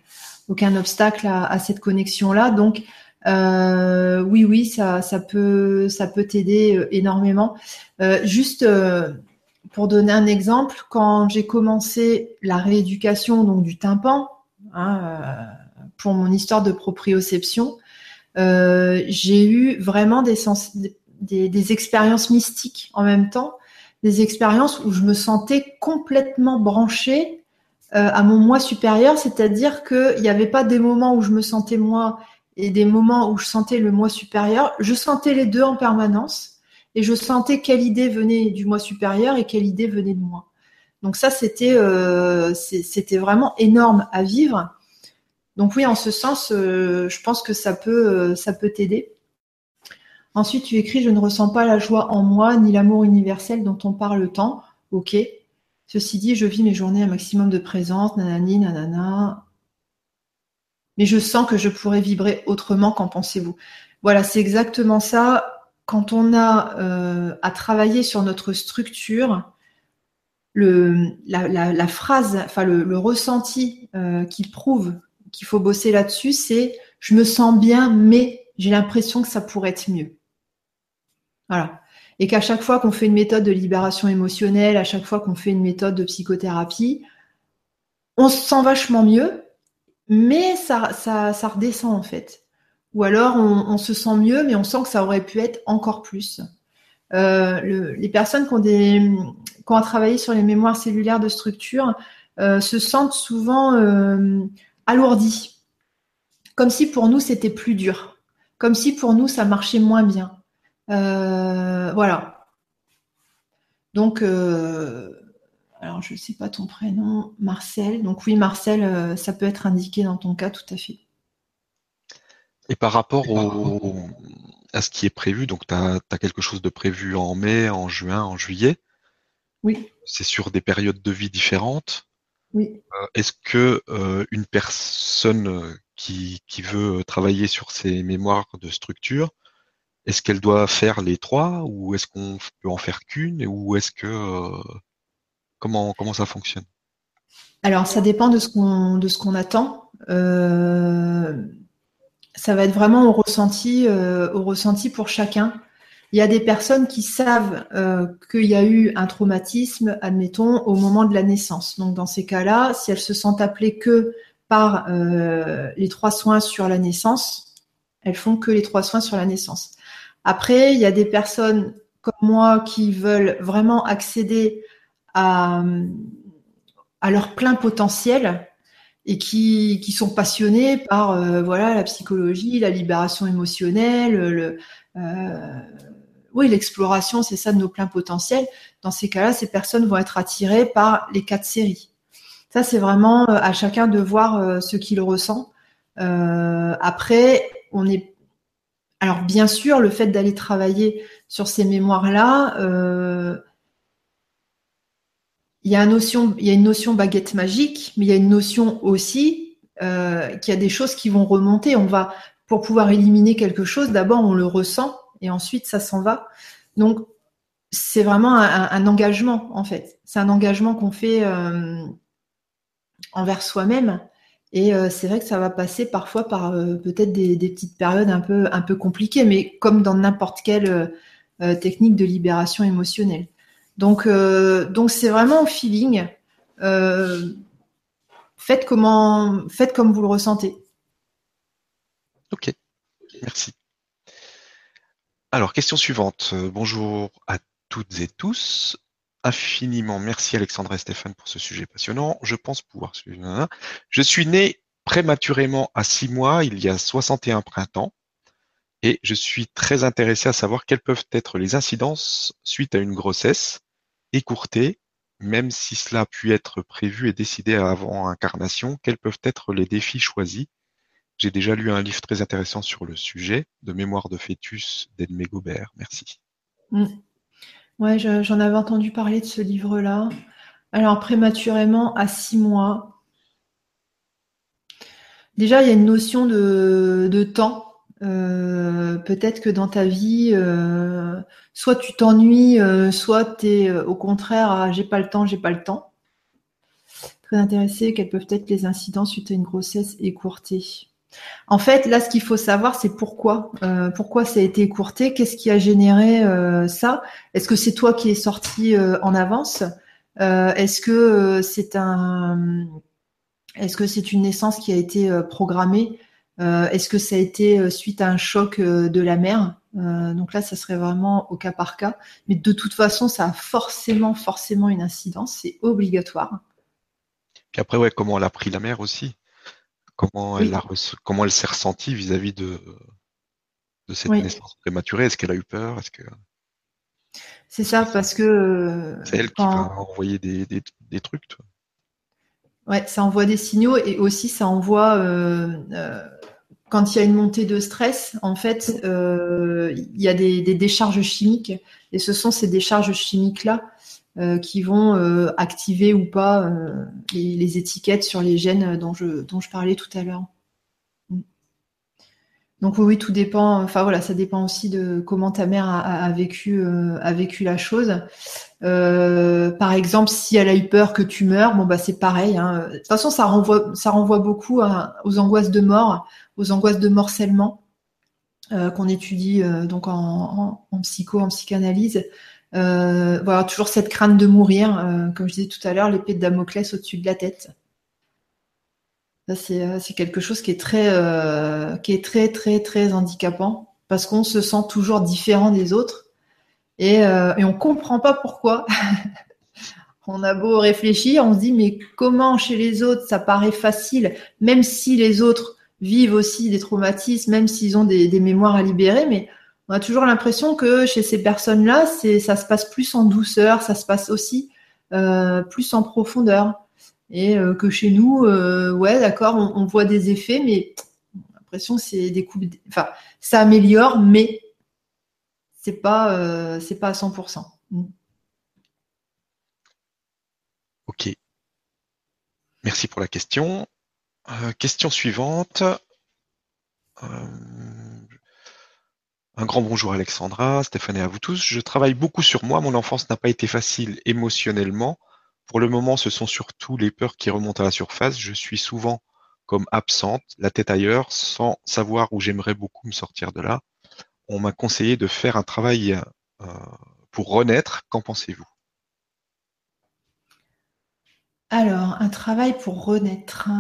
aucun obstacle à, cette connexion-là. Donc euh, oui, oui, ça, peut, ça peut t'aider énormément. juste pour donner un exemple, quand j'ai commencé la rééducation donc du tympan hein, euh, pour mon histoire de proprioception, euh, j'ai eu vraiment des, expériences mystiques en même temps, des expériences où je me sentais complètement branchée euh, à mon moi supérieur, c'est-à-dire qu'il n'y avait pas des moments où je me sentais moi et des moments où je sentais le moi supérieur, je sentais les deux en permanence et je sentais quelle idée venait du moi supérieur et quelle idée venait de moi. Donc ça, c'était euh, vraiment énorme à vivre. Donc oui, en ce sens, euh, je pense que ça peut euh, ça peut t'aider. Ensuite, tu écris Je ne ressens pas la joie en moi ni l'amour universel dont on parle tant. Ok. Ceci dit, je vis mes journées un maximum de présence, nanani, nanana. Mais je sens que je pourrais vibrer autrement. Qu'en pensez-vous? Voilà, c'est exactement ça quand on a euh, à travailler sur notre structure, le, la, phrase, enfin le, ressenti euh, qui prouve qu'il faut bosser là-dessus, c'est je me sens bien, mais j'ai l'impression que ça pourrait être mieux. Voilà. Et qu'à chaque fois qu'on fait une méthode de libération émotionnelle, à chaque fois qu'on fait une méthode de psychothérapie, on se sent vachement mieux, mais ça, redescend en fait. Ou alors on, se sent mieux, mais on sent que ça aurait pu être encore plus. Euh, les personnes qui ont, travaillé sur les mémoires cellulaires de structure euh, se sentent souvent euh, alourdies, comme si pour nous c'était plus dur, comme si pour nous ça marchait moins bien. voilà. Donc, alors je ne sais pas ton prénom, Marcel. Donc oui, Marcel, ça peut être indiqué dans ton cas tout à fait. Et par rapport au, à ce qui est prévu, donc tu as, quelque chose de prévu en mai, en juin, en juillet? Oui. C'est sur des périodes de vie différentes? Oui. Euh, est-ce que euh, une personne qui, qui, veut travailler sur ses mémoires de structure, est-ce qu'elle doit faire les trois ou est-ce qu'on peut en faire qu'une ou est-ce que euh, comment comment ça fonctionne? Alors ça dépend de ce qu'on de ce qu'on attend. Euh, ça va être vraiment au ressenti, euh, au ressenti pour chacun. Il y a des personnes qui savent euh, qu'il y a eu un traumatisme, admettons, au moment de la naissance. Donc dans ces cas-là, si elles se sentent appelées que par euh, les trois soins sur la naissance, elles font que les trois soins sur la naissance. Après, il y a des personnes comme moi qui veulent vraiment accéder à, à leur plein potentiel et qui, qui sont passionnés par euh, voilà la psychologie, la libération émotionnelle, le, euh, oui l'exploration, c'est ça de nos pleins potentiels. Dans ces cas-là, ces personnes vont être attirées par les quatre séries. Ça, c'est vraiment euh, à chacun de voir euh, ce qu'il ressent. Euh, après, on est alors bien sûr, le fait d'aller travailler sur ces mémoires-là, euh, il y a une notion, baguette magique, mais il y a une notion aussi euh, qu'il y a des choses qui vont remonter. On va pour pouvoir éliminer quelque chose, d'abord on le ressent et ensuite ça s'en va. Donc c'est vraiment un, engagement en fait. C'est un engagement qu'on fait euh, envers soi-même. Et euh, c'est vrai que ça va passer parfois par peut-être des, petites périodes un peu, un peu compliquées, mais comme dans n'importe quelle technique de libération émotionnelle. Donc, donc c'est vraiment au feeling. faites comment, faites comme vous le ressentez. Ok, merci. Alors, question suivante. Euh, bonjour à toutes et tous. Infiniment merci Alexandra et Stéphane pour ce sujet passionnant. Je pense pouvoir suivre. Je suis né prématurément à six mois, il y a 61 printemps, et je suis très intéressé à savoir quelles peuvent être les incidences suite à une grossesse écourtée, même si cela a pu être prévu et décidé avant incarnation, quels peuvent être les défis choisis? J'ai déjà lu un livre très intéressant sur le sujet, de Mémoire de fœtus d'Edmé Gobert. Merci. Mm. Ouais, j'en avais entendu parler de ce livre-là. Alors, prématurément, à six mois. Déjà, il y a une notion de, temps. Euh, peut-être que dans ta vie, euh, soit tu t'ennuies, euh, soit tu es au contraire j'ai pas le temps, j'ai pas le temps. Très intéressé, quelles peuvent être les incidents suite à une grossesse écourtée. En fait, là, ce qu'il faut savoir, c'est pourquoi, euh, pourquoi ça a été écourté, qu'est-ce qui a généré euh, ça? Est-ce que c'est toi qui es sorti euh, en avance? Est-ce que c'est un, est-ce que c'est une naissance qui a été programmée? Est-ce que ça a été suite à un choc de la mère Donc là, ça serait vraiment au cas par cas. Mais de toute façon, ça a forcément, forcément une incidence. C'est obligatoire. Puis après, ouais, comment elle a pris la mère aussi? Comment elle, comment elle s'est ressentie vis-à-vis de, de cette naissance prématurée? Est-ce qu'elle a eu peur? Est-ce que c'est ça parce que euh, c'est elle qui va envoyer des, des, trucs. Toi? Ouais, ça envoie des signaux et aussi ça envoie euh, euh, quand il y a une montée de stress, en fait, il y a des, décharges chimiques et ce sont ces décharges chimiques là euh, qui vont euh, activer ou pas euh, les, étiquettes sur les gènes dont je, dont je parlais tout à l'heure. Mm. Donc oui, tout dépend. Enfin voilà, ça dépend aussi de comment ta mère a, vécu a vécu la chose. par exemple, si elle a eu peur que tu meurs, bon bah c'est pareil. Hein. De toute façon, ça renvoie ça renvoie beaucoup aux angoisses de mort, aux angoisses de morcellement qu'on étudie donc en, psycho, en psychanalyse. Euh, voilà, toujours cette crainte de mourir, euh, comme je disais tout à l'heure, l'épée de Damoclès au-dessus de la tête. C'est, euh, quelque chose qui est très, très, très, handicapant parce qu'on se sent toujours différent des autres et, et on comprend pas pourquoi. on a beau réfléchir, on se dit mais comment chez les autres ça paraît facile, même si les autres vivent aussi des traumatismes, même s'ils ont des, mémoires à libérer, mais on a toujours l'impression que chez ces personnes-là, ça se passe plus en douceur, ça se passe aussi euh, plus en profondeur. Et euh, que chez nous, euh, ouais, d'accord, on, voit des effets, mais l'impression que c'est des coups, enfin, ça améliore, mais c'est pas, pas à 100%. Mm. Ok. Merci pour la question. Question suivante. Un grand bonjour Alexandra, Stéphane et à vous tous. Je travaille beaucoup sur moi. Mon enfance n'a pas été facile émotionnellement. Pour le moment, ce sont surtout les peurs qui remontent à la surface. Je suis souvent comme absente, la tête ailleurs, sans savoir où j'aimerais beaucoup me sortir de là. On m'a conseillé de faire un travail euh, pour renaître. Qu'en pensez-vous? Alors, un travail pour renaître.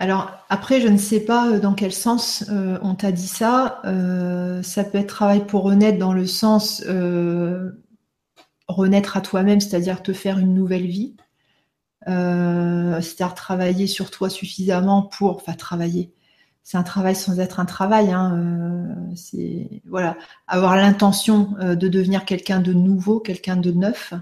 Alors après, je ne sais pas euh, dans quel sens euh, on t'a dit ça. Euh, ça peut être travail pour renaître dans le sens renaître à toi-même, c'est-à-dire te faire une nouvelle vie. C'est-à-dire travailler sur toi suffisamment pour, enfin travailler. C'est un travail sans être un travail. Hein, c'est voilà, avoir l'intention de devenir quelqu'un de nouveau, quelqu'un de neuf.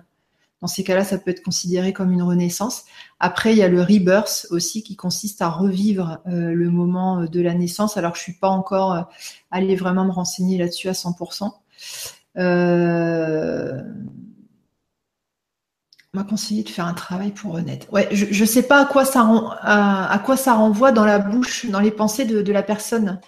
Dans ces cas-là, ça peut être considéré comme une renaissance. Après, il y a le rebirth aussi qui consiste à revivre le moment de la naissance. Alors, je suis pas encore allée vraiment me renseigner là-dessus à 100%. Euh, m'a conseillé de faire un travail pour honnête. Ouais, je ne sais pas à quoi, ça à, quoi ça renvoie dans la bouche, dans les pensées de, la personne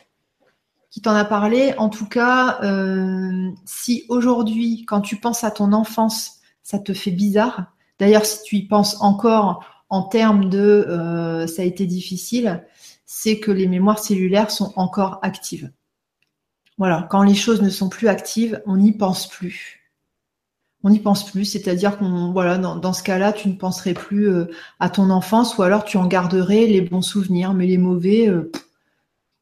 qui t'en a parlé. En tout cas, euh, si aujourd'hui, quand tu penses à ton enfance, ça te fait bizarre, d'ailleurs, si tu y penses encore en termes de euh, ça a été difficile, c'est que les mémoires cellulaires sont encore actives. Voilà, quand les choses ne sont plus actives, on n'y pense plus. On n'y pense plus, c'est-à-dire qu'on voilà dans, ce cas-là, tu ne penserais plus euh, à ton enfance ou alors tu en garderais les bons souvenirs, mais les mauvais, euh,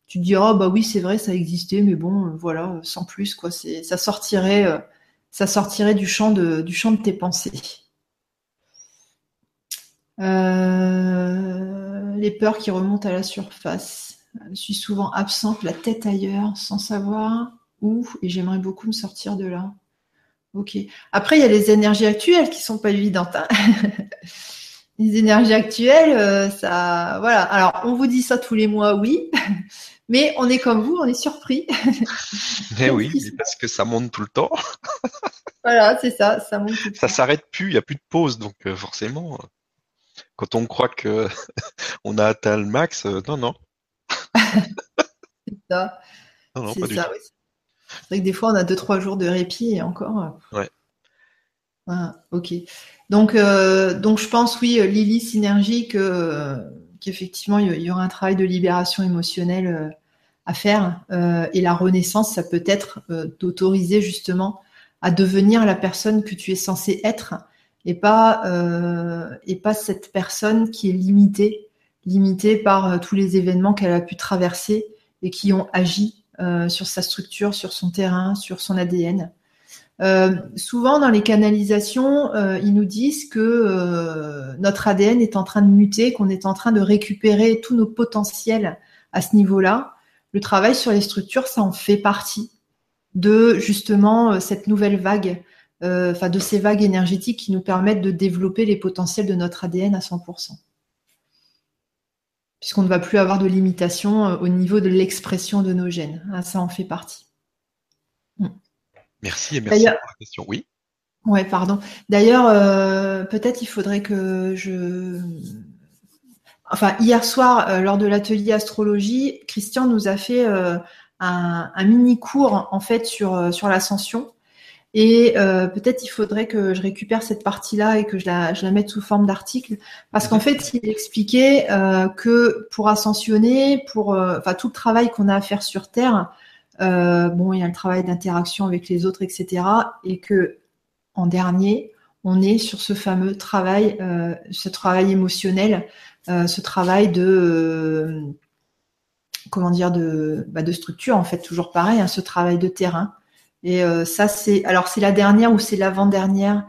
tu te diras bah oui c'est vrai ça existait, mais bon voilà sans plus quoi, ça sortirait ça sortirait du champ de tes pensées. les peurs qui remontent à la surface. Je suis souvent absente, la tête ailleurs, sans savoir où, et j'aimerais beaucoup me sortir de là. Ok. Après, il y a les énergies actuelles qui sont pas évidentes. Hein. les énergies actuelles, euh, ça, voilà. Alors, on vous dit ça tous les mois, oui, mais on est comme vous, on est surpris. mais oui, parce que ça monte tout le temps. voilà, c'est ça, ça monte. Tout le ça s'arrête plus, il n'y a plus de pause, donc euh, forcément, quand on croit que on a atteint le max, euh, non, non. c'est ça. Non, non, pas du tout. C'est vrai que des fois, on a deux, trois jours de répit et encore. Euh, ouais. ok. Donc, euh, donc, je pense, oui, Lily, synergie, qu'effectivement, il y aura un travail de libération émotionnelle euh, à faire. et la renaissance, ça peut être d'autoriser justement à devenir la personne que tu es censé être et pas, et pas cette personne qui est limitée, limitée par tous les événements qu'elle a pu traverser et qui ont agi euh, sur sa structure, sur son terrain, sur son ADN. Euh, souvent dans les canalisations, euh, ils nous disent que notre ADN est en train de muter, qu'on est en train de récupérer tous nos potentiels à ce niveau-là. Le travail sur les structures, ça en fait partie de justement cette nouvelle vague, enfin de ces vagues énergétiques qui nous permettent de développer les potentiels de notre ADN à 100% puisqu'on ne va plus avoir de limitation euh, au niveau de l'expression de nos gènes. Ah, ça en fait partie. Merci et merci pour la question. Oui. Ouais, pardon. D'ailleurs, euh, peut-être il faudrait que je. Enfin, hier soir, euh, lors de l'atelier astrologie, Christian nous a fait un, un, mini cours en fait sur sur l'ascension. Et euh, peut-être il faudrait que je récupère cette partie-là et que je la, je la mette sous forme d'article, parce qu'en fait, il expliquait euh, que pour ascensionner, pour euh, enfin tout le travail qu'on a à faire sur Terre, bon, il y a le travail d'interaction avec les autres, etc. Et que en dernier, on est sur ce fameux travail, ce travail émotionnel, ce travail de comment dire de, bah, de structure en fait, toujours pareil, hein, ce travail de terrain. Et euh, ça, c'est alors c'est la dernière ou c'est l'avant-dernière,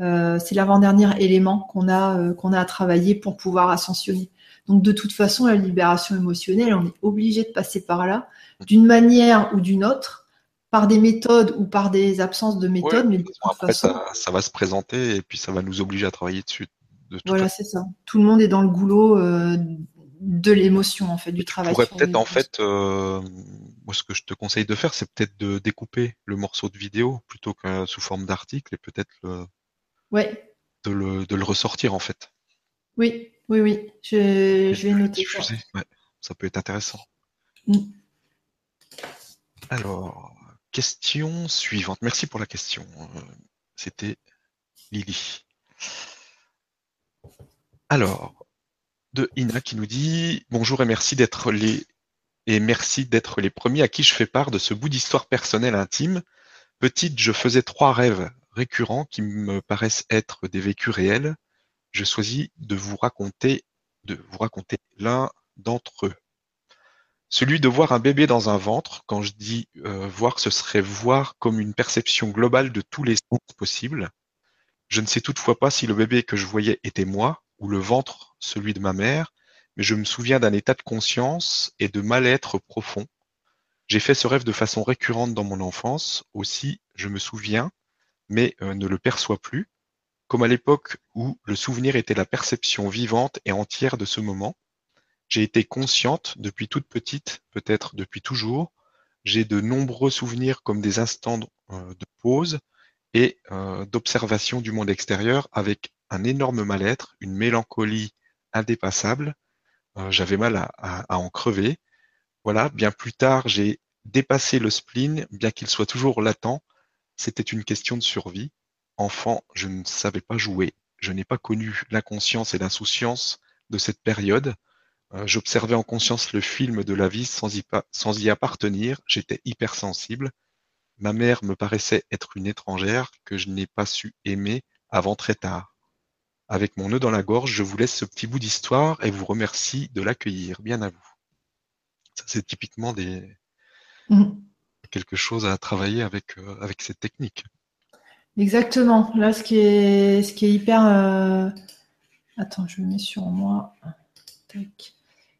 euh, c'est l'avant-dernier élément qu'on a euh, qu'on a à travailler pour pouvoir ascensionner. Donc de toute façon, la libération émotionnelle, on est obligé de passer par là, d'une manière ou d'une autre, par des méthodes ou par des absences de méthodes. mais de toute après, ça, ça, va se présenter et puis ça va nous obliger à travailler dessus. De voilà, c'est ça. Tout le monde est dans le goulot de l'émotion en fait, du travail. pourrais peut-être en fait, euh, moi ce que je te conseille de faire, c'est peut-être de découper le morceau de vidéo plutôt que sous forme d'article et peut-être le, ouais. de, le, de le ressortir en fait. Oui, oui, oui, je, je vais noter ça. Ouais, ça peut être intéressant. Mm. Alors, question suivante. Merci pour la question. Euh, c'était Lily. Alors, de Ina qui nous dit bonjour et merci d'être les et merci d'être les premiers à qui je fais part de ce bout d'histoire personnelle intime. Petite, je faisais trois rêves récurrents qui me paraissent être des vécus réels. Je choisis de vous raconter de vous raconter l'un d'entre eux. Celui de voir un bébé dans un ventre. Quand je dis euh, voir, ce serait voir comme une perception globale de tous les sens possibles. Je ne sais toutefois pas si le bébé que je voyais était moi ou le ventre celui de ma mère, mais je me souviens d'un état de conscience et de mal-être profond. J'ai fait ce rêve de façon récurrente dans mon enfance, aussi je me souviens, mais euh, ne le perçois plus, comme à l'époque où le souvenir était la perception vivante et entière de ce moment. J'ai été consciente depuis toute petite, peut-être depuis toujours. J'ai de nombreux souvenirs comme des instants euh, de pause et euh, d'observation du monde extérieur avec un énorme mal-être, une mélancolie indépassable. Euh, j'avais mal à, en crever. Voilà, bien plus tard, j'ai dépassé le spleen, bien qu'il soit toujours latent. C'était une question de survie. Enfant, je ne savais pas jouer. Je n'ai pas connu l'inconscience et l'insouciance de cette période. Euh, j'observais en conscience le film de la vie sans y, sans y appartenir. J'étais hypersensible. Ma mère me paraissait être une étrangère que je n'ai pas su aimer avant très tard. Avec mon nœud dans la gorge, je vous laisse ce petit bout d'histoire et vous remercie de l'accueillir. Bien à vous. Ça, c'est typiquement des mmh. quelque chose à travailler avec, euh, avec cette technique. Exactement. Là, ce qui est, ce qui est hyper. Euh, attends, je me mets sur moi.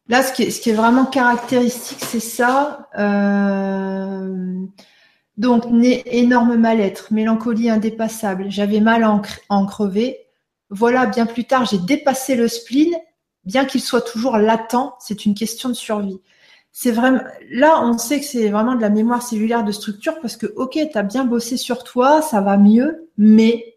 Là, ce qui est, vraiment caractéristique, c'est ça. Euh... Donc, énorme mal-être, mélancolie indépassable. J'avais mal à en, crever. Voilà, bien plus tard, j'ai dépassé le spleen, bien qu'il soit toujours latent. C'est une question de survie. C'est vraiment là, on sait que c'est vraiment de la mémoire cellulaire de structure parce que ok, tu as bien bossé sur toi, ça va mieux, mais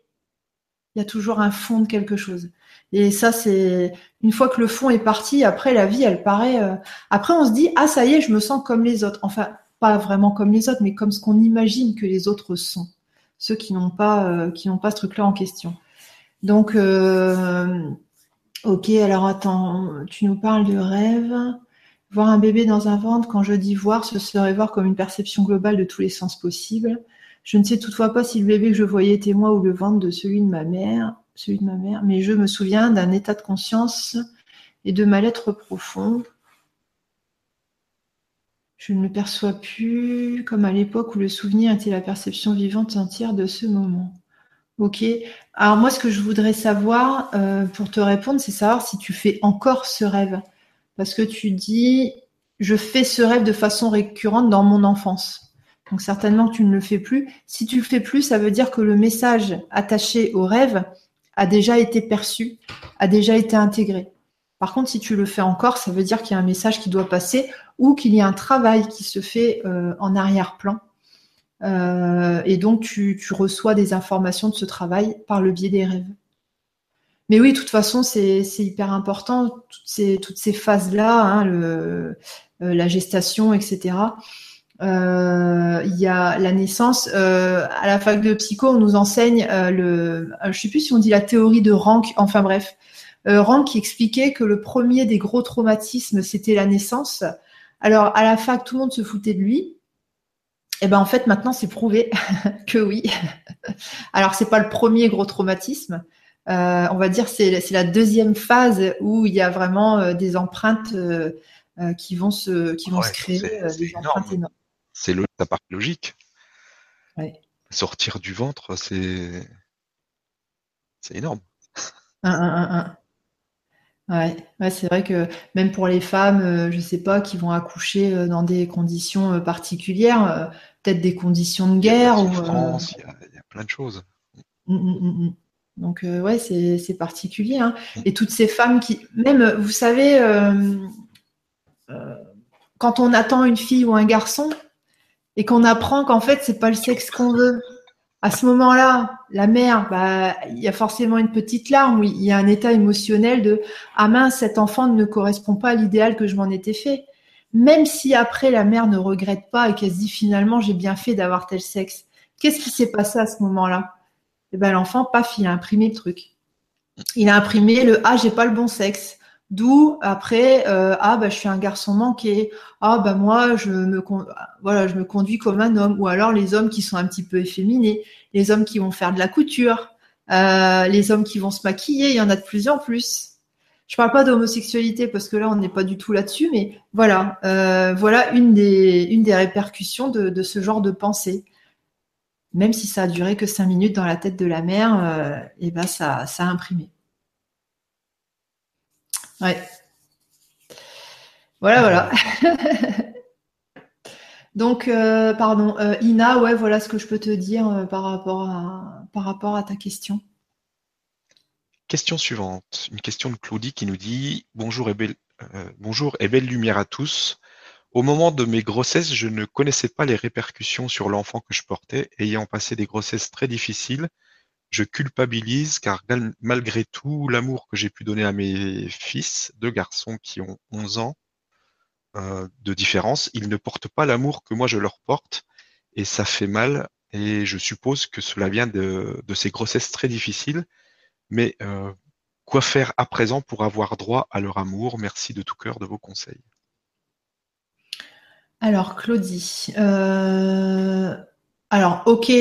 il y a toujours un fond de quelque chose. Et ça, c'est une fois que le fond est parti, après la vie, elle paraît. Euh, après, on se dit ah ça y est, je me sens comme les autres. Enfin, pas vraiment comme les autres, mais comme ce qu'on imagine que les autres sont, ceux qui n'ont pas, euh, qui ce truc-là en question. Donc, euh, ok, alors attends, tu nous parles de rêve. Voir un bébé dans un ventre, quand je dis voir, ce serait voir comme une perception globale de tous les sens possibles. Je ne sais toutefois pas si le bébé que je voyais était moi ou le ventre de celui de ma mère, celui de ma mère, mais je me souviens d'un état de conscience et de mal-être profond. Je ne le perçois plus comme à l'époque où le souvenir était la perception vivante entière de ce moment. Ok. Alors moi, ce que je voudrais savoir euh, pour te répondre, c'est savoir si tu fais encore ce rêve. Parce que tu dis, je fais ce rêve de façon récurrente dans mon enfance. Donc certainement tu ne le fais plus. Si tu le fais plus, ça veut dire que le message attaché au rêve a déjà été perçu, a déjà été intégré. Par contre, si tu le fais encore, ça veut dire qu'il y a un message qui doit passer ou qu'il y a un travail qui se fait euh, en arrière-plan. Euh, et donc, tu, reçois des informations de ce travail par le biais des rêves. Mais oui, de toute façon, c'est hyper important, toutes ces, phases-là, hein, euh, la gestation, etc. Il y a la naissance. à la fac de psycho, on nous enseigne le. Je sais plus si on dit la théorie de Rank. Enfin bref, euh, Rank qui expliquait que le premier des gros traumatismes, c'était la naissance. Alors, à la fac, tout le monde se foutait de lui. Et eh ben en fait, maintenant, c'est prouvé que oui. Alors, c'est pas le premier gros traumatisme. Euh, on va dire c'est c'est la deuxième phase où il y a vraiment euh, des empreintes euh, qui vont se qui vont se créer, des empreintes énormes. C'est ça part logique. Sortir du ventre, c'est c'est énorme. Un, un, un, Ouais, ouais c'est vrai que même pour les femmes, euh, je sais pas, qui vont accoucher euh, dans des conditions euh, particulières, peut-être des conditions de guerre ou. France, il, y a, plein de choses. Mmh, mmh, mmh, Donc ouais, c'est particulier. Hein. Et toutes ces femmes qui, même, vous savez, quand on attend une fille ou un garçon et qu'on apprend qu'en fait c'est pas le sexe qu'on veut, à ce moment-là, la mère, bah, il y a forcément une petite larme, il y a un état émotionnel de ah mince, cet enfant ne correspond pas à l'idéal que je m'en étais fait. Même si après la mère ne regrette pas et qu'elle se dit finalement j'ai bien fait d'avoir tel sexe, qu'est-ce qui s'est passé à ce moment-là? Eh ben l'enfant, paf, il a imprimé le truc. Il a imprimé le ah j'ai pas le bon sexe. D'où après euh, ah bah je suis un garçon manqué. Ah bah moi je me voilà je me conduis comme un homme. Ou alors les hommes qui sont un petit peu efféminés. Les hommes qui vont faire de la couture. Euh, les hommes qui vont se maquiller. Il y en a de plus en plus. Je parle pas d'homosexualité parce que là on n'est pas du tout là-dessus mais voilà. Euh, voilà une des une des répercussions de, de ce genre de pensée. Même si ça a duré que cinq minutes dans la tête de la mère, et ben ça, ça a imprimé. Ouais. Voilà, voilà. Donc, pardon, Ina, ouais, voilà ce que je peux te dire par, rapport à, par rapport à ta question. Question suivante, une question de Claudie qui nous dit Bonjour et belle, euh, bonjour et belle lumière à tous. Au moment de mes grossesses, je ne connaissais pas les répercussions sur l'enfant que je portais. Ayant passé des grossesses très difficiles, je culpabilise car malgré tout l'amour que j'ai pu donner à mes fils, deux garçons qui ont 11 ans euh, de différence, ils ne portent pas l'amour que moi je leur porte et ça fait mal. Et je suppose que cela vient de ces grossesses très difficiles mais euh, quoi faire à présent pour avoir droit à leur amour? Merci de tout cœur de vos conseils. Alors, Claudie, euh, alors, ok,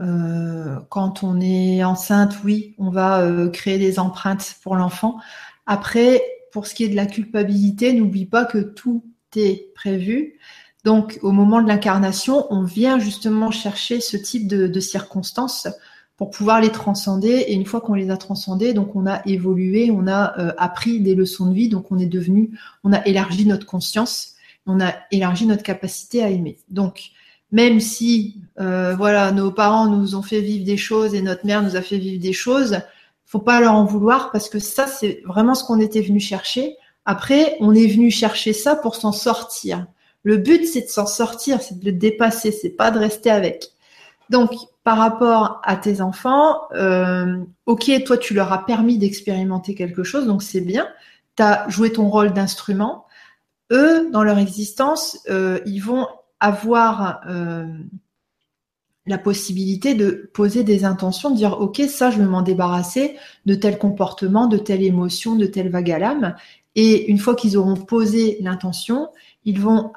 euh, quand on est enceinte, oui, on va créer des empreintes pour l'enfant. Après, pour ce qui est de la culpabilité, n'oublie pas que tout est prévu. Donc, au moment de l'incarnation, on vient justement chercher ce type de circonstances pour pouvoir les transcender. Et une fois qu'on les a transcendés, donc on a évolué, on a euh, appris des leçons de vie, donc on est devenu, on a élargi notre conscience, on a élargi notre capacité à aimer. Donc même si euh, voilà nos parents nous ont fait vivre des choses et notre mère nous a fait vivre des choses, faut pas leur en vouloir parce que ça c'est vraiment ce qu'on était venu chercher. Après, on est venu chercher ça pour s'en sortir. Le but c'est de s'en sortir, c'est de le dépasser, c'est pas de rester avec. Donc, par rapport à tes enfants, euh, ok, toi, tu leur as permis d'expérimenter quelque chose, donc c'est bien. Tu as joué ton rôle d'instrument. Eux, dans leur existence, euh, ils vont avoir euh, la possibilité de poser des intentions, de dire, ok, ça, je veux m'en débarrasser de tel comportement, de telle émotion, de telle vague à l'âme. Et une fois qu'ils auront posé l'intention, ils vont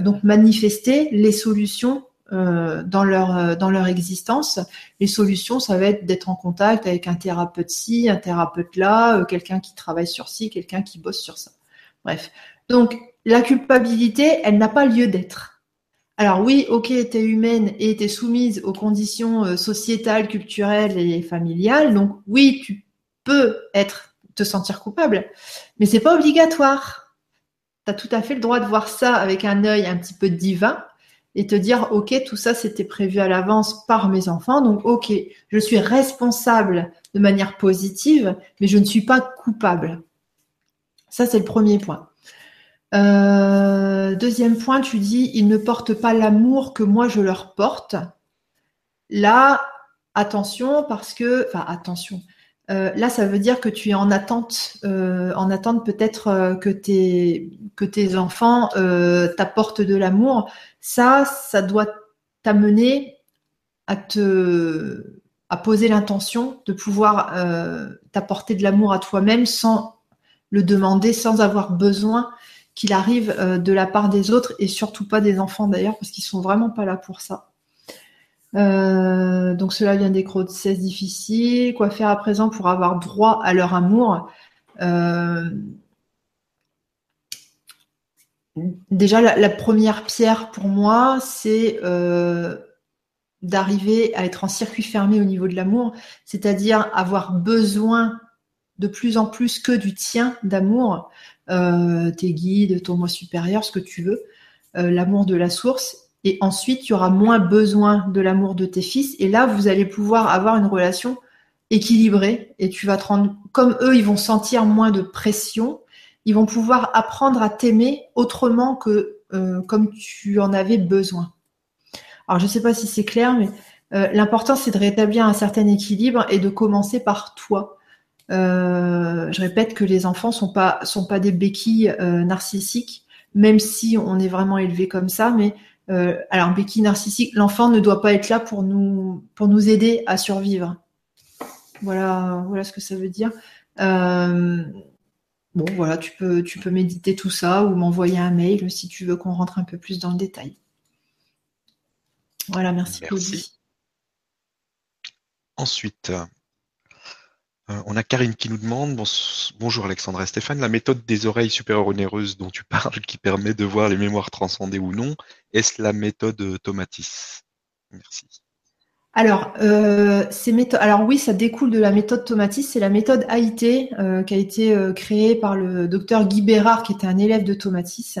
donc manifester les solutions euh, dans leur euh, dans leur existence. Les solutions, ça va être d'être en contact avec un thérapeute ci, un thérapeute là, euh, quelqu'un qui travaille sur ci, quelqu'un qui bosse sur ça. Bref. Donc la culpabilité, elle n'a pas lieu d'être. Alors oui, ok, tu es humaine et tu es soumise aux conditions sociétales, culturelles et familiales. Donc oui, tu peux être te sentir coupable, mais c'est pas obligatoire. Tu as tout à fait le droit de voir ça avec un œil un petit peu divin et te dire, OK, tout ça, c'était prévu à l'avance par mes enfants. Donc, OK, je suis responsable de manière positive, mais je ne suis pas coupable. Ça, c'est le premier point. Euh, deuxième point, tu dis, ils ne portent pas l'amour que moi, je leur porte. Là, attention, parce que, enfin, attention, euh, là, ça veut dire que tu es en attente, euh, en attente peut-être que, tes, que tes enfants t'apportent de l'amour. Ça, ça doit t'amener à te à poser l'intention de pouvoir t'apporter de l'amour à toi-même sans le demander, sans avoir besoin qu'il arrive de la part des autres et surtout pas des enfants d'ailleurs, parce qu'ils sont vraiment pas là pour ça. Euh, donc cela vient des grossesses difficiles. Quoi faire à présent pour avoir droit à leur amour? Euh, Déjà, la, première pierre pour moi, c'est euh, d'arriver à être en circuit fermé au niveau de l'amour, c'est-à-dire avoir besoin de plus en plus que du tien d'amour, tes guides, ton moi supérieur, ce que tu veux, l'amour de la source, et ensuite, tu auras moins besoin de l'amour de tes fils. Et là, vous allez pouvoir avoir une relation équilibrée. Et tu vas te rendre, comme eux, ils vont sentir moins de pression. Ils vont pouvoir apprendre à t'aimer autrement que euh, comme tu en avais besoin. Alors, je ne sais pas si c'est clair, mais euh, l'important, c'est de rétablir un certain équilibre et de commencer par toi. Euh, je répète que les enfants sont pas sont pas des béquilles narcissiques, même si on est vraiment élevé comme ça, mais euh, alors, béquille narcissique, l'enfant ne doit pas être là pour nous, pour nous aider à survivre. Voilà, voilà ce que ça veut dire. Euh, bon, voilà, tu peux, tu peux méditer tout ça ou m'envoyer un mail si tu veux qu'on rentre un peu plus dans le détail. Voilà, merci, merci. Ensuite, euh, on a Karine qui nous demande Bonjour Alexandra et Stéphane, la méthode des oreilles supérieures onéreuses dont tu parles, qui permet de voir les mémoires transcendées ou non, est-ce la méthode Tomatis Merci. alors, euh, alors oui, ça découle de la méthode Tomatis. C'est la méthode AIT euh, qui a été euh, créée par le docteur Guy Bérard, qui était un élève de Tomatis.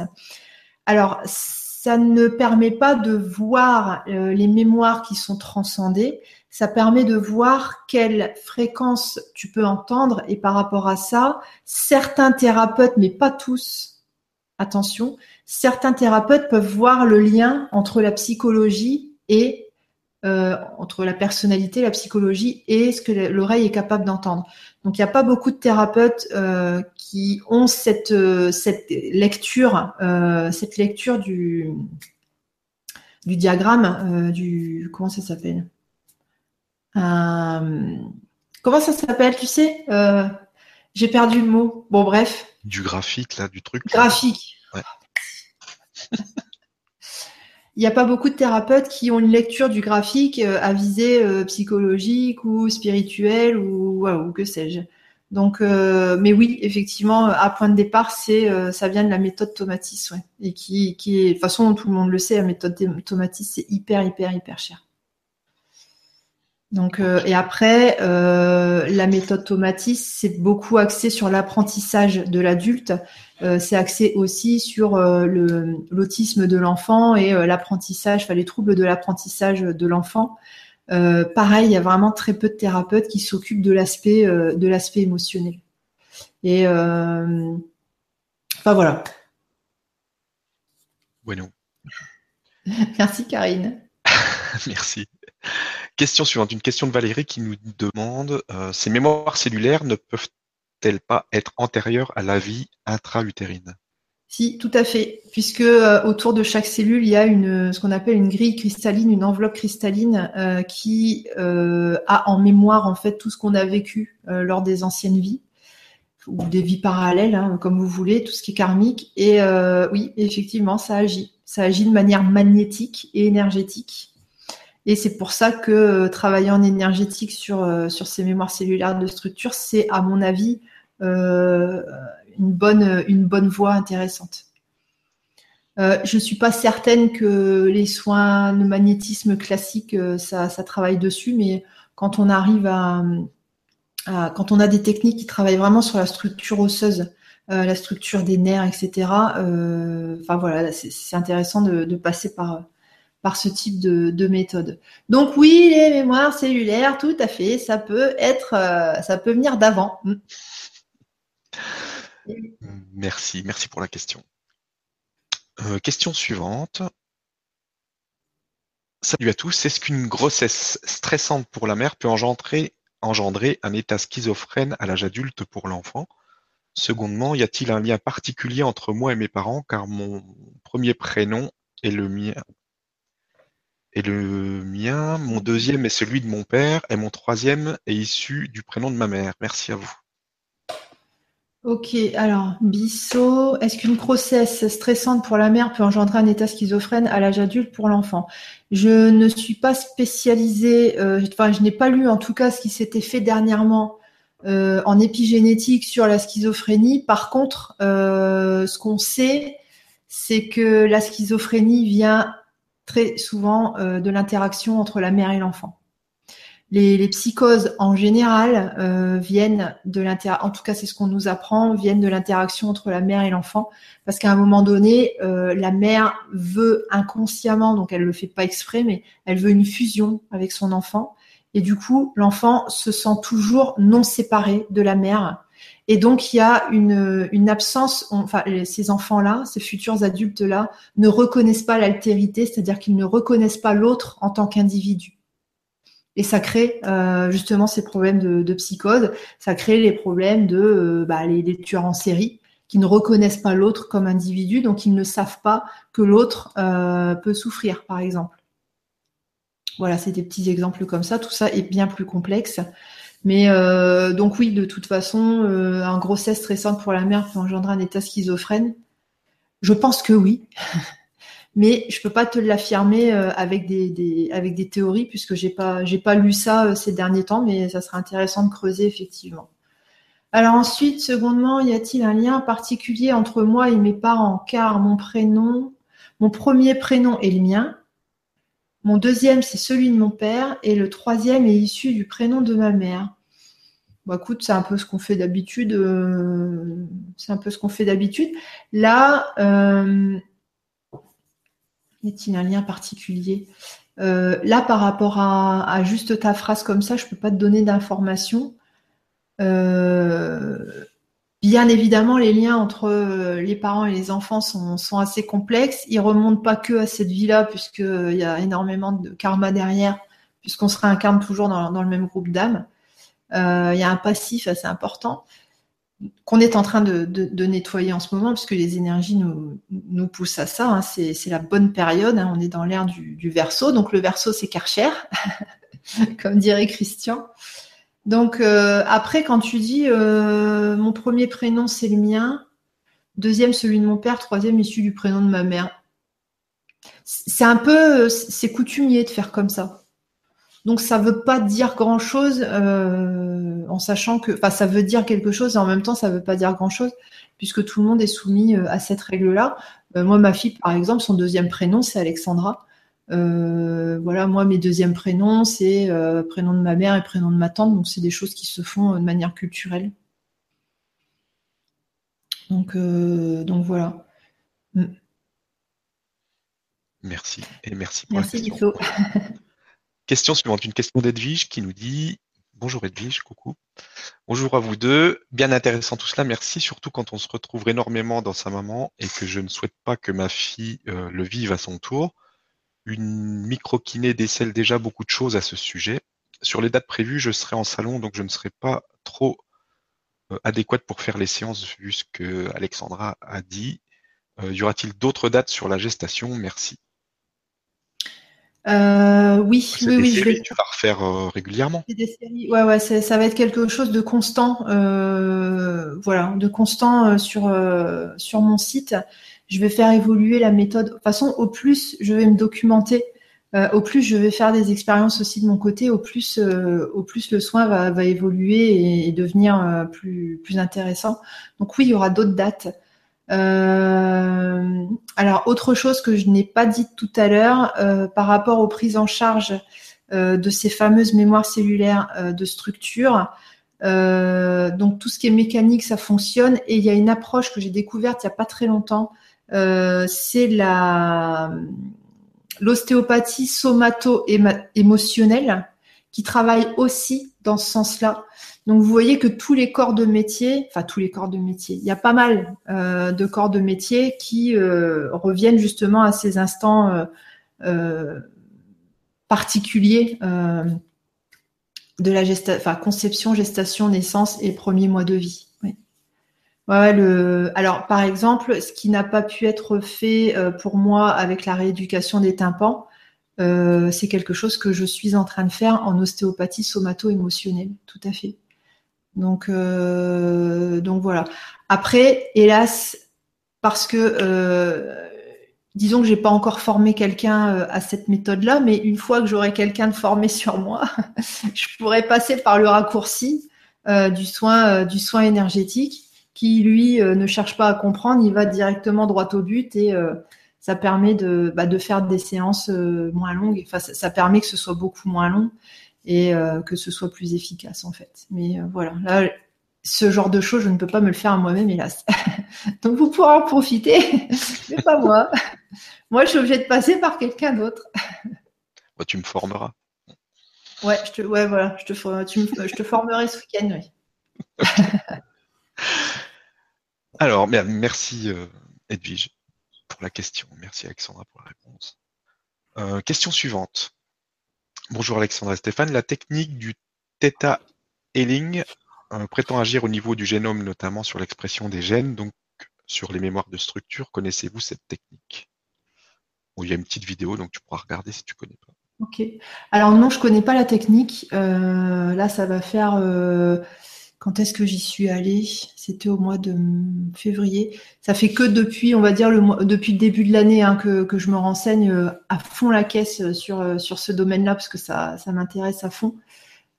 Alors, ça ne permet pas de voir les mémoires qui sont transcendées. Ça permet de voir quelle fréquence tu peux entendre. Et par rapport à ça, certains thérapeutes, mais pas tous, attention, certains thérapeutes peuvent voir le lien entre la psychologie et euh, entre la personnalité, la psychologie et ce que l'oreille est capable d'entendre. Donc il n'y a pas beaucoup de thérapeutes euh, qui ont cette, euh, cette lecture, cette lecture du, du diagramme, du comment ça s'appelle? Comment ça s'appelle, tu sais J'ai perdu le mot. Bon bref. Du graphique là, du truc. Graphique. Ouais. il n'y a pas beaucoup de thérapeutes qui ont une lecture du graphique euh, à visée euh, psychologique ou spirituelle ou, ou que sais-je. Donc, euh, mais oui, effectivement, à point de départ, c'est ça vient de la méthode Tomatis, ouais, et qui, qui est, de toute façon, tout le monde le sait, la méthode Tomatis, c'est hyper, hyper, hyper cher. Donc, et après, la méthode Tomatis, c'est beaucoup axé sur l'apprentissage de l'adulte euh, c'est axé aussi sur euh, l'autisme de l'enfant et euh, l'apprentissage, enfin les troubles de l'apprentissage de l'enfant. pareil, il y a vraiment très peu de thérapeutes qui s'occupent de l'aspect de l'aspect émotionnel. Et enfin voilà. Bueno. Merci Karine. Merci. Question suivante, une question de Valérie qui nous demande ces mémoires cellulaires ne peuvent elle pas être antérieure à la vie intra-utérine? Si, tout à fait, puisque euh, autour de chaque cellule, il y a une, ce qu'on appelle une grille cristalline, une enveloppe cristalline euh, qui euh, a en mémoire en fait tout ce qu'on a vécu lors des anciennes vies ou des vies parallèles, hein, comme vous voulez, tout ce qui est karmique. Et oui, effectivement, ça agit. Ça agit de manière magnétique et énergétique. Et c'est pour ça que travailler en énergétique sur, sur ces mémoires cellulaires de structure, c'est à mon avis euh, une, bonne, une bonne voie intéressante. Euh, je ne suis pas certaine que les soins de magnétisme classiques, euh, ça, travaille dessus, mais quand on arrive à, quand on a des techniques qui travaillent vraiment sur la structure osseuse, la structure des nerfs, etc. voilà, c'est intéressant de, passer par, par ce type de, de, méthode. Donc oui, les mémoires cellulaires, tout à fait, ça peut être, ça peut venir d'avant. Merci, merci pour la question. Euh, question suivante. Salut à tous. Est-ce qu'une grossesse stressante pour la mère peut engendrer un état schizophrène à l'âge adulte pour l'enfant? Secondement, y a-t-il un lien particulier entre moi et mes parents? Car mon premier prénom est le mien est le mien, mon deuxième est celui de mon père et mon troisième est issu du prénom de ma mère. Merci à vous. Ok, alors, Bissot, est-ce qu'une grossesse stressante pour la mère peut engendrer un état schizophrène à l'âge adulte pour l'enfant? Je ne suis pas spécialisée, euh, enfin, je n'ai pas lu en tout cas ce qui s'était fait dernièrement euh, en épigénétique sur la schizophrénie. Par contre, euh, ce qu'on sait, c'est que la schizophrénie vient très souvent de l'interaction entre la mère et l'enfant. Les, psychoses en général euh, viennent de l'interaction, en tout cas c'est ce qu'on nous apprend, viennent de l'interaction entre la mère et l'enfant, parce qu'à un moment donné, euh, la mère veut inconsciemment, donc elle le fait pas exprès, mais elle veut une fusion avec son enfant, et du coup l'enfant se sent toujours non séparé de la mère, et donc il y a une, absence, enfin ces enfants-là, ces futurs adultes-là, ne reconnaissent pas l'altérité, c'est-à-dire qu'ils ne reconnaissent pas l'autre en tant qu'individu. Et ça crée euh, justement ces problèmes de, psychose, ça crée les problèmes de euh, bah, tueurs en série qui ne reconnaissent pas l'autre comme individu, donc ils ne savent pas que l'autre euh, peut souffrir, par exemple. Voilà, c'est des petits exemples comme ça. Tout ça est bien plus complexe. Mais donc oui, de toute façon, un grossesse stressante pour la mère peut engendrer un état schizophrène. Je pense que oui. mais je peux pas te l'affirmer euh, avec des, avec des théories puisque j'ai pas pas lu ça euh, ces derniers temps, mais ça serait intéressant de creuser effectivement. Alors ensuite, secondement, y a-t-il un lien particulier entre moi et mes parents? Car mon prénom, mon premier prénom est le mien. Mon deuxième, c'est celui de mon père. Et le troisième est issu du prénom de ma mère. Bon, écoute, c'est un peu ce qu'on fait d'habitude. Euh, c'est un peu ce qu'on fait d'habitude. Là, euh, y a-t-il un lien particulier? Euh, Là, par rapport à, juste ta phrase comme ça, je ne peux pas te donner d'informations. Bien évidemment, les liens entre euh, les parents et les enfants sont, assez complexes. Ils remontent pas que à cette vie-là, puisqu'il euh, y a énormément de karma derrière, puisqu'on se réincarne toujours dans, le même groupe d'âmes. Euh, il y a un passif assez important qu'on est en train de, nettoyer en ce moment, puisque les énergies nous, poussent à ça. Hein. C'est, la bonne période. Hein. On est dans l'ère du, du verso. Donc le verso, c'est Karcher, comme dirait Christian. Donc euh, après, quand tu dis euh, mon premier prénom c'est le mien, deuxième celui de mon père, troisième issu du prénom de ma mère. C'est un peu, c'est coutumier de faire comme ça. Donc ça veut pas dire grand chose euh, en sachant que, enfin ça veut dire quelque chose et en même temps ça veut pas dire grand chose puisque tout le monde est soumis à cette règle-là. moi ma fille par exemple, son deuxième prénom c'est Alexandra. Euh, voilà, moi, mes deuxièmes prénoms, c'est euh, prénom de ma mère et prénom de ma tante, donc c'est des choses qui se font euh, de manière culturelle. Donc, donc voilà. Mm. Merci et merci pour merci, la question. question suivante, une question d'Edwige qui nous dit Bonjour Edwige, coucou. Bonjour à vous deux. Bien intéressant tout cela, merci, surtout quand on se retrouve énormément dans sa maman et que je ne souhaite pas que ma fille le vive à son tour. Une micro-kiné décèle déjà beaucoup de choses à ce sujet. Sur les dates prévues, je serai en salon, donc je ne serai pas trop euh, adéquate pour faire les séances vu ce que Alexandra a dit. Euh, y aura-t-il d'autres dates sur la gestation? Merci. Euh, oui, oui, oui. je vais... Tu vas refaire régulièrement? Des séries. Ouais, ouais, ça va être quelque chose de constant, voilà, de constant sur sur mon site je vais faire évoluer la méthode. De toute façon, au plus je vais me documenter, euh, au plus je vais faire des expériences aussi de mon côté, au plus, euh, au plus le soin va, évoluer et, devenir euh, plus, intéressant. Donc oui, il y aura d'autres dates. alors, autre chose que je n'ai pas dit tout à l'heure, par rapport aux prises en charge de ces fameuses mémoires cellulaires de structure, donc tout ce qui est mécanique, ça fonctionne. Et il y a une approche que j'ai découverte il n'y a pas très longtemps, c'est la l'ostéopathie somato-émotionnelle qui travaille aussi dans ce sens-là. Donc vous voyez que tous les corps de métier, enfin tous les corps de métier, il y a pas mal euh, de corps de métier qui euh, reviennent justement à ces instants particuliers de la enfin, conception, gestation, naissance et premier mois de vie. Ouais, le... Alors, par exemple, ce qui n'a pas pu être fait euh, pour moi avec la rééducation des tympans, euh, c'est quelque chose que je suis en train de faire en ostéopathie somato-émotionnelle, tout à fait. Donc, euh, donc voilà. Après, hélas, parce que disons que j'ai pas encore formé quelqu'un à cette méthode-là, mais une fois que j'aurai quelqu'un de formé sur moi, je pourrais passer par le raccourci du soin, du soin énergétique qui lui euh, ne cherche pas à comprendre, il va directement droit au but et euh, ça permet de, bah, de faire des séances euh, moins longues. Enfin, ça, permet que ce soit beaucoup moins long et que ce soit plus efficace en fait. Mais voilà, là, ce genre de choses, je ne peux pas me le faire à moi-même, hélas. Donc vous pourrez en profiter, mais pas moi. Moi, je suis obligée de passer par quelqu'un d'autre. tu me formeras. Ouais, je te, ouais, voilà, je te, je te formerai ce week-end, oui. Alors, merci euh, Edwige pour la question. Merci Alexandra pour la réponse. Euh, question suivante. Bonjour Alexandra et Stéphane. La technique du Theta Healing euh, prétend agir au niveau du génome, notamment sur l'expression des gènes, donc sur les mémoires de structure. Connaissez-vous cette technique? Il y a une petite vidéo, donc tu pourras regarder si tu ne connais pas. Ok. Alors non, je ne connais pas la technique. là, ça va faire quand est-ce que j'y suis allée? C'était au mois de février. Ça fait que depuis, on va dire, le depuis le début de l'année hein, que, je me renseigne euh, à fond la caisse euh, sur, euh, sur ce domaine-là, parce que ça, ça m'intéresse à fond.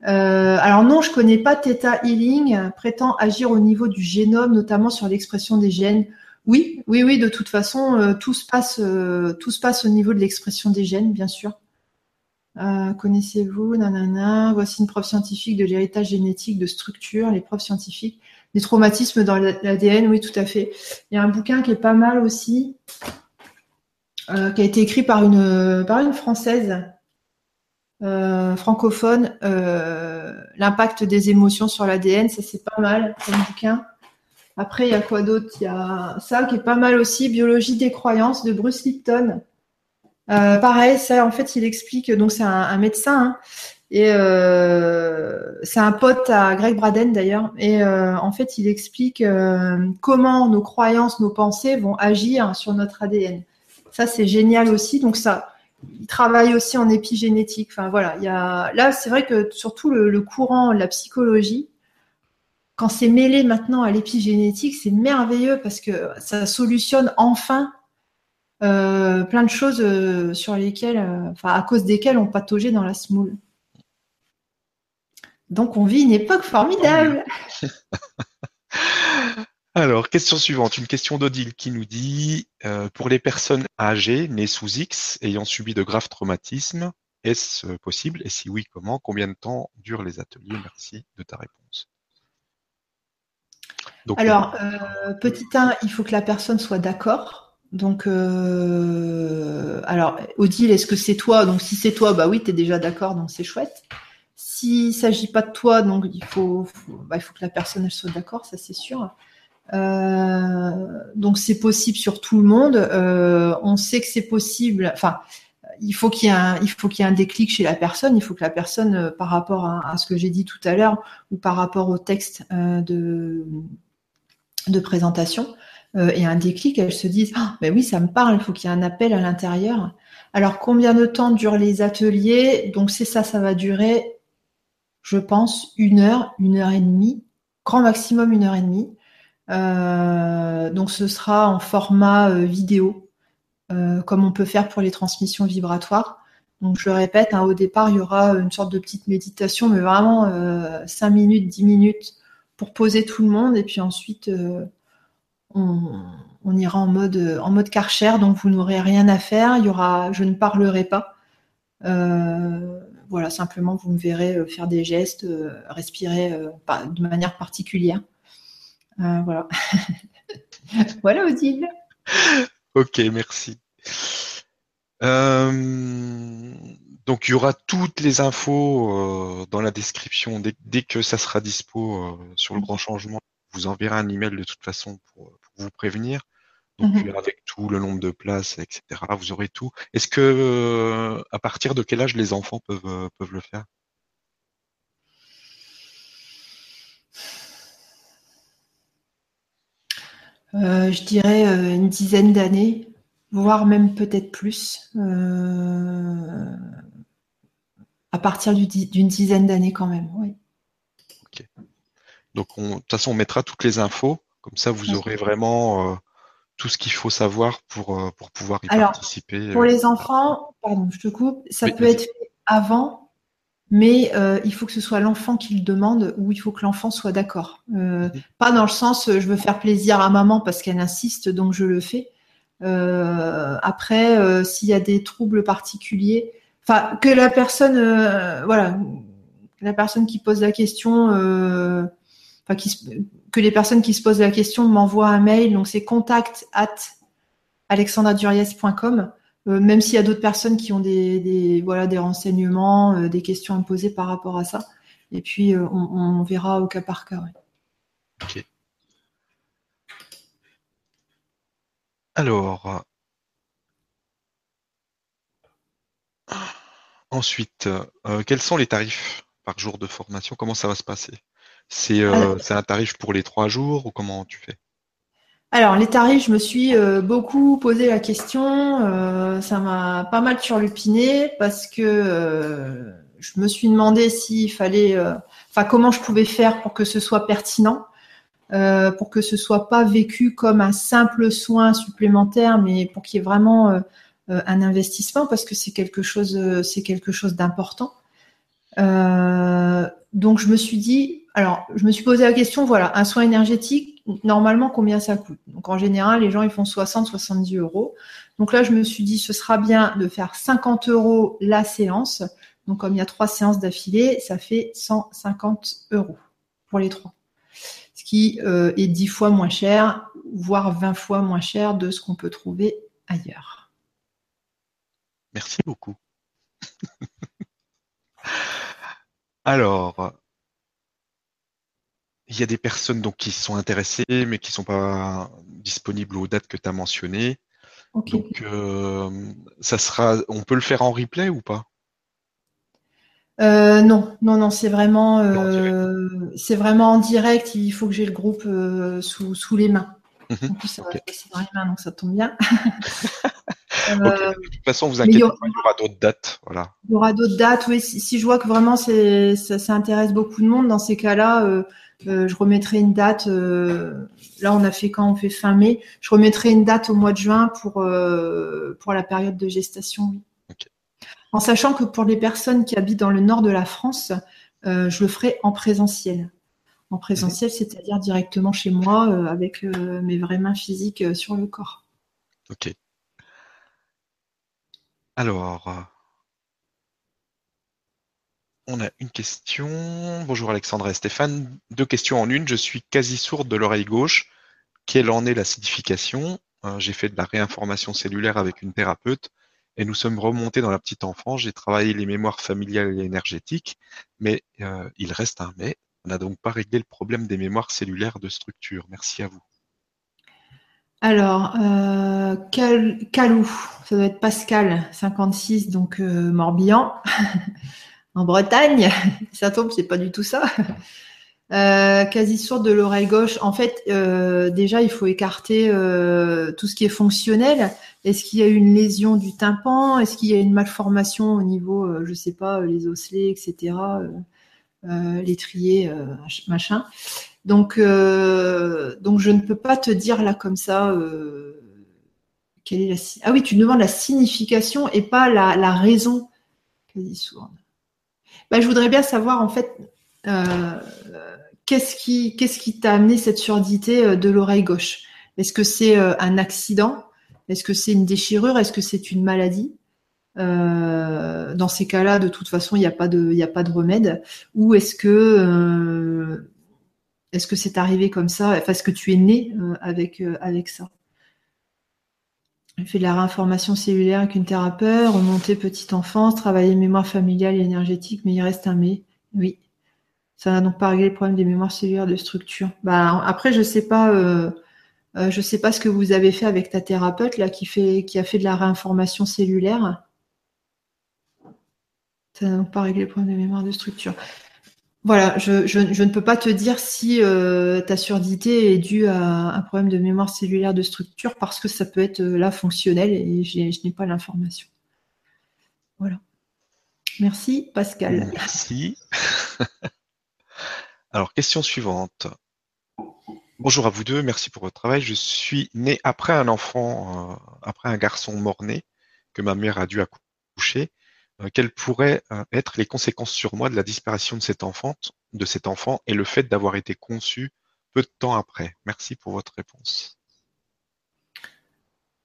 alors non, je connais pas Theta Healing, prétend agir au niveau du génome, notamment sur l'expression des gènes. Oui, oui, oui, de toute façon, tout, se passe, tout se passe au niveau de l'expression des gènes, bien sûr. Connaissez-vous Nanana. Voici une preuve scientifique de l'héritage génétique de structure, les preuves scientifiques des traumatismes dans l'ADN. Oui, tout à fait. Il y a un bouquin qui est pas mal aussi, qui a été écrit par une française euh, francophone, euh, l'impact des émotions sur l'ADN, ça c'est pas mal comme bouquin. Après, il y a quoi d'autre? Il y a ça qui est pas mal aussi, Biologie des croyances de Bruce Lipton. Euh, pareil, ça en fait, il explique, donc c'est un, médecin, hein, et c'est un pote à Greg Braden d'ailleurs, et en fait, il explique comment nos croyances, nos pensées vont agir sur notre ADN. Ça, c'est génial aussi. Donc ça, il travaille aussi en épigénétique. Voilà, là c'est vrai que surtout le, courant de la psychologie, quand c'est mêlé maintenant à l'épigénétique, c'est merveilleux parce que ça solutionne enfin euh, plein de choses euh, sur lesquelles, euh, enfin à cause desquelles on pataugeait dans la smoule. Donc on vit une époque formidable. Alors, question suivante, une question d'Odile qui nous dit euh, pour les personnes âgées nées sous X ayant subi de graves traumatismes, est-ce possible? Et si oui, comment? Combien de temps durent les ateliers? Merci de ta réponse. Alors, euh, petit 1, il faut que la personne soit d'accord. Donc, alors, Odile, est-ce que c'est toi? Donc, si c'est toi, bah oui, tu es déjà d'accord, donc c'est chouette. S'il ne s'agit pas de toi, donc il faut, bah, il faut que la personne soit d'accord, ça c'est sûr. Euh, donc c'est possible sur tout le monde. Euh, on sait que c'est possible. Enfin, il faut qu'il y ait un, déclic chez la personne. Il faut que la personne, euh, par rapport à, ce que j'ai dit tout à l'heure ou par rapport au texte de présentation, ait un déclic. Elle se dise, ah, ben oui, ça me parle. Il faut qu'il y ait un appel à l'intérieur. Alors combien de temps durent les ateliers? Donc c'est ça, ça va durer, je pense, une heure, une heure et demie, grand maximum une heure et demie. Euh, donc ce sera en format euh, vidéo, euh, comme on peut faire pour les transmissions vibratoires. Donc je répète, hein, au départ, il y aura une sorte de petite méditation, mais vraiment 5 minutes, 10 minutes pour poser tout le monde. Et puis ensuite, on, ira en mode, en mode karcher, donc vous n'aurez rien à faire. Il aura, je ne parlerai pas. voilà, simplement, vous me verrez faire des gestes, respirer de manière particulière. Euh, voilà. voilà, Odile. Ok, merci. Euh, donc il y aura toutes les infos euh, dans la description dès, que ça sera dispo sur le grand changement. Vous enverrai un email de toute façon pour, vous prévenir. Donc mhm. avec tout le nombre de places, etc. Vous aurez tout. Est-ce que à partir de quel âge les enfants peuvent peuvent le faire? Euh, je dirais euh, une dizaine d'années, voire même peut-être plus. Euh, à partir d'une dizaine d'années quand même, oui. Ok. Donc, de toute façon, on mettra toutes les infos. Comme ça, vous aurez vraiment tout ce qu'il faut savoir pour, pour pouvoir y participer. Pour les enfants, pardon, je te coupe, ça peut être fait avant mais euh, il faut que ce soit l'enfant qui le demande ou il faut que l'enfant soit d'accord. Euh, pas dans le sens je veux faire plaisir à maman parce qu'elle insiste donc je le fais. Euh, après, s'il y a des troubles particuliers, enfin que la personne, voilà, la personne qui pose la question, que les personnes qui se posent la question m'envoient un mail. Donc c'est contact at alexandraduriez.com euh, même s'il y a d'autres personnes qui ont des, voilà des renseignements, euh, des questions à me poser par rapport à ça. Et puis euh, on, verra au cas par cas. Ok. Alors, ensuite, quels sont les tarifs par jour de formation? Comment ça va se passer? C'est un tarif pour les trois jours ou comment tu fais? Alors, les tarifs, je me suis euh, beaucoup posé la question. Euh, ça m'a pas mal turlupiné parce que euh, je me suis demandé s'il fallait, enfin, comment je pouvais faire pour que ce soit pertinent, pour que ce soit pas vécu comme un simple soin supplémentaire, mais pour qu'il y ait vraiment un investissement parce que c'est quelque chose, c'est quelque chose d'important. donc, je me suis dit, alors, je me suis posé la question, voilà, un soin énergétique normalement combien ça coûte? Donc en général, les gens ils font 60, 70 euros. Donc là, je me suis dit, ce sera bien de faire 50 euros la séance. Donc comme il y a trois séances d'affilée, ça fait 150 euros pour les trois. Ce qui euh, est 10 fois moins cher, voire 20 fois moins cher de ce qu'on peut trouver ailleurs. Merci beaucoup. Alors, il y a des personnes donc qui sont intéressées mais qui ne sont pas disponibles aux dates que tu as mentionnées. Donc euh, ça sera on peut le faire en replay ou pas? Euh, non, non, non, c'est vraiment, euh, c'est vraiment en direct. Il faut que j'ai le groupe sous, sous, les mains. Mhm. en plus, c'est dans les mains, donc ça tombe bien. de toute façon, vous inquiétez pas, il y aura d'autres dates. Voilà. Il y aura d'autres dates, oui. Si, je vois que vraiment ça, ça, intéresse beaucoup de monde, dans ces cas-là, euh, je remettrai une date. Euh, là, on a fait quand on fait fin mai. Je remettrai une date au mois de juin pour euh, pour la période de gestation. Oui. En sachant que pour les personnes qui habitent dans le nord de la France, je le ferai en présentiel. En présentiel, c'est-à-dire directement chez moi, avec mes vraies mains physiques sur le corps. Ok. Alors, on a une question. Bonjour Alexandra et Stéphane. Deux questions en une. Je suis quasi sourde de l'oreille gauche. Quelle en est la signification euh, J'ai fait de la réinformation cellulaire avec une thérapeute et nous sommes remontés dans la petite enfance. J'ai travaillé les mémoires familiales et énergétiques, mais euh, il reste un mais. On n'a donc pas réglé le problème des mémoires cellulaires de structure. Merci à vous. Alors, euh, Calou, ça doit être Pascal, 56, donc Morbihan. en Bretagne. ça tombe, c'est pas du tout ça. Euh, quasi sourde de l'oreille gauche. En fait, euh, déjà, il faut écarter euh, tout ce qui est fonctionnel. Est-ce qu'il y a une lésion du tympan? Est-ce qu'il y a une malformation au niveau, je sais pas, les osselets, etc., l'étrier, machin. Donc, donc, je ne peux pas te dire là comme ça. quelle est la ah oui, tu demandes la signification et pas la, la raison quasi sourde. Bah, je voudrais bien savoir en fait euh, qu'est-ce qui qu'est-ce t'a amené cette surdité euh, de l'oreille gauche? Est-ce que c'est euh, un accident? Est-ce que c'est une déchirure? Est-ce que c'est une maladie? Dans ces cas-là, de toute façon, il n'y a pas de a pas de remède. Ou est-ce que est-ce c'est arrivé comme ça? Enfin, est-ce que tu es né avec avec ça? Fait de la réinformation cellulaire avec une thérapeute, remonter petite enfance, travailler mémoire familiale et énergétique, mais il reste un mais. Oui. Ça n'a donc pas réglé le problème des mémoires cellulaires de structure. Bah, après, je sais pas, euh, euh, sais pas ce que vous avez fait avec ta thérapeute là qui fait, qui a fait de la réinformation cellulaire. Ça n'a donc pas réglé le problème des mémoires de structure. Voilà, je, ne peux pas te dire si euh, ta surdité est due à un problème de mémoire cellulaire de structure parce que ça peut être euh, là fonctionnel et je n'ai pas l'information. Voilà. Merci Pascal. Merci. Alors, question suivante. Bonjour à vous deux, merci pour votre travail. Je suis né après un enfant, euh, après un garçon mort-né que ma mère a dû accoucher. Euh, quelles pourraient euh, être les conséquences sur moi de la disparition de cet enfant, de cet enfant et le fait d'avoir été conçu peu de temps après? Merci pour votre réponse.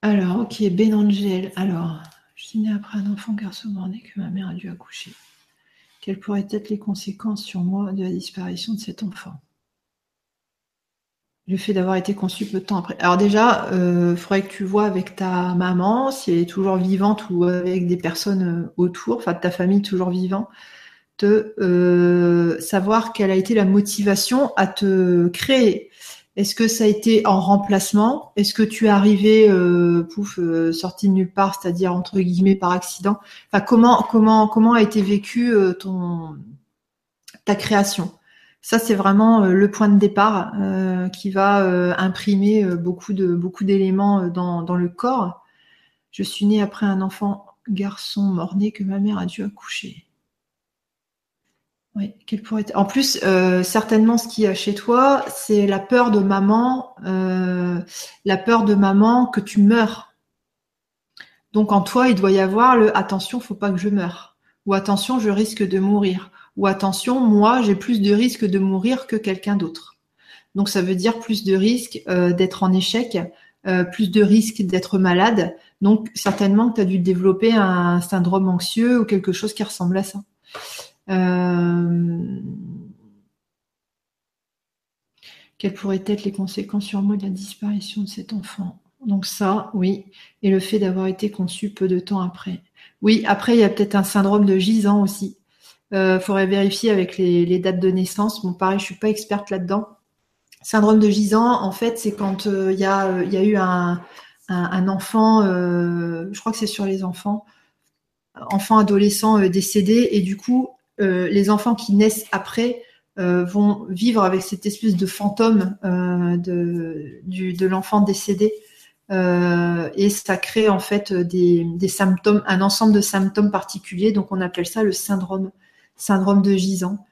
Alors, ok, Benangel. Alors, je suis née après un enfant garçon mort-né que ma mère a dû accoucher. Quelles pourraient être les conséquences sur moi de la disparition de cet enfant? Le fait d'avoir été conçu peu de temps après. Alors déjà, il euh, faudrait que tu vois avec ta maman, si elle est toujours vivante ou avec des personnes euh, autour, enfin de ta famille toujours vivant, de euh, savoir quelle a été la motivation à te créer. Est-ce que ça a été en remplacement? Est-ce que tu es arrivé, pouf, sorti de nulle part, c'est-à-dire entre guillemets par accident? Enfin, comment comment comment a été vécu ton ta création? Ça, c'est vraiment euh, le point de départ euh, qui va euh, imprimer beaucoup d'éléments dans, le corps. Je suis née après un enfant garçon mort-né que ma mère a dû accoucher. Oui, quelle pourrait. En plus, certainement, ce qu'il y a chez toi, c'est la peur de maman, la peur de maman que tu meurs. Donc en toi, il doit y avoir le attention, faut pas que je meure, ou attention, je risque de mourir, ou attention, moi, j'ai plus de risques de mourir que quelqu'un d'autre. Donc ça veut dire plus de risques d'être en échec, plus de risques d'être malade. Donc certainement que tu as dû développer un syndrome anxieux ou quelque chose qui ressemble à ça. Quelles pourraient être les conséquences sur moi de la disparition de cet enfant? Donc ça, oui. Et le fait d'avoir été conçu peu de temps après. Oui, après, il y a peut-être un syndrome de gisant aussi. Euh, faudrait vérifier avec les, dates de naissance. Bon, pareil, je suis pas experte là-dedans. Syndrome de gisant, en fait, c'est quand euh, il y, a, eu un, enfant, euh, je crois que c'est sur les enfants, enfants adolescents décédés, et du coup, les enfants qui naissent après vont vivre avec cette espèce de fantôme de, l'enfant décédé. Euh, et ça crée en fait des, symptômes, un ensemble de symptômes particuliers. Donc on appelle ça le syndrome, syndrome de gisant.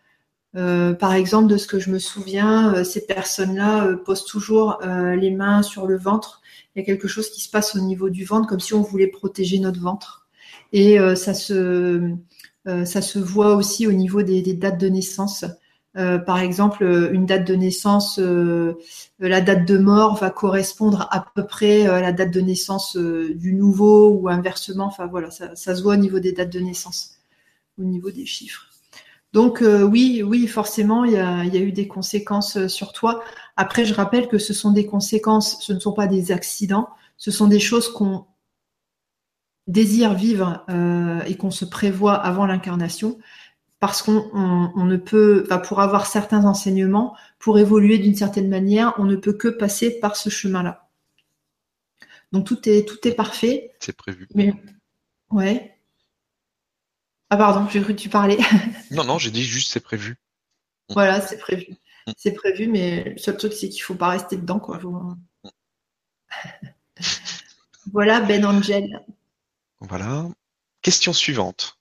Euh, par exemple, de ce que je me souviens, euh, ces personnes-là posent toujours les mains sur le ventre. Il y a quelque chose qui se passe au niveau du ventre, comme si on voulait protéger notre ventre. Et ça se voit aussi au niveau des dates de naissance. Euh, par exemple, euh, une date de naissance, euh, la date de mort va correspondre à peu près à la date de naissance du nouveau ou inversement. Enfin voilà, ça, se voit au niveau des dates de naissance, au niveau des chiffres. Donc oui, oui, forcément, il y, a, il y, a, eu des conséquences sur toi. Après, je rappelle que ce sont des conséquences, ce ne sont pas des accidents, ce sont des choses qu'on désire vivre et qu'on se prévoit avant l'incarnation parce qu'on ne peut, enfin, pour avoir certains enseignements, pour évoluer d'une certaine manière, on ne peut que passer par ce chemin-là. Donc tout est tout est parfait. C'est prévu. Mais ouais. Ah pardon, j'ai cru que tu parlais. non non, j'ai dit juste c'est prévu. Voilà, c'est prévu. Mm. C'est prévu, mais le seul truc c'est qu'il faut pas rester dedans quoi. voilà Ben Angel. Voilà. Question suivante.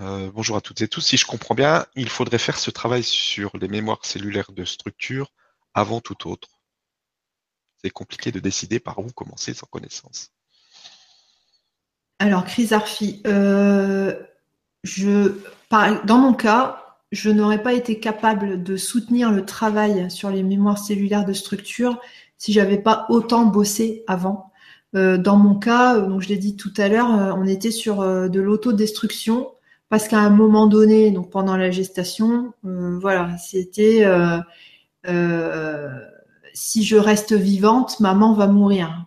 Euh, bonjour à toutes et tous. Si je comprends bien, il faudrait faire ce travail sur les mémoires cellulaires de structure avant tout autre. C'est compliqué de décider par où commencer sans connaissance. Alors, Chris Arfi, euh, dans mon cas, je n'aurais pas été capable de soutenir le travail sur les mémoires cellulaires de structure si j'avais pas autant bossé avant. Euh, dans mon cas, donc je l'ai dit tout à l'heure, on était sur de l'autodestruction parce qu'à un moment donné, donc pendant la gestation, euh, voilà, c'était euh, euh, si je reste vivante, maman va mourir.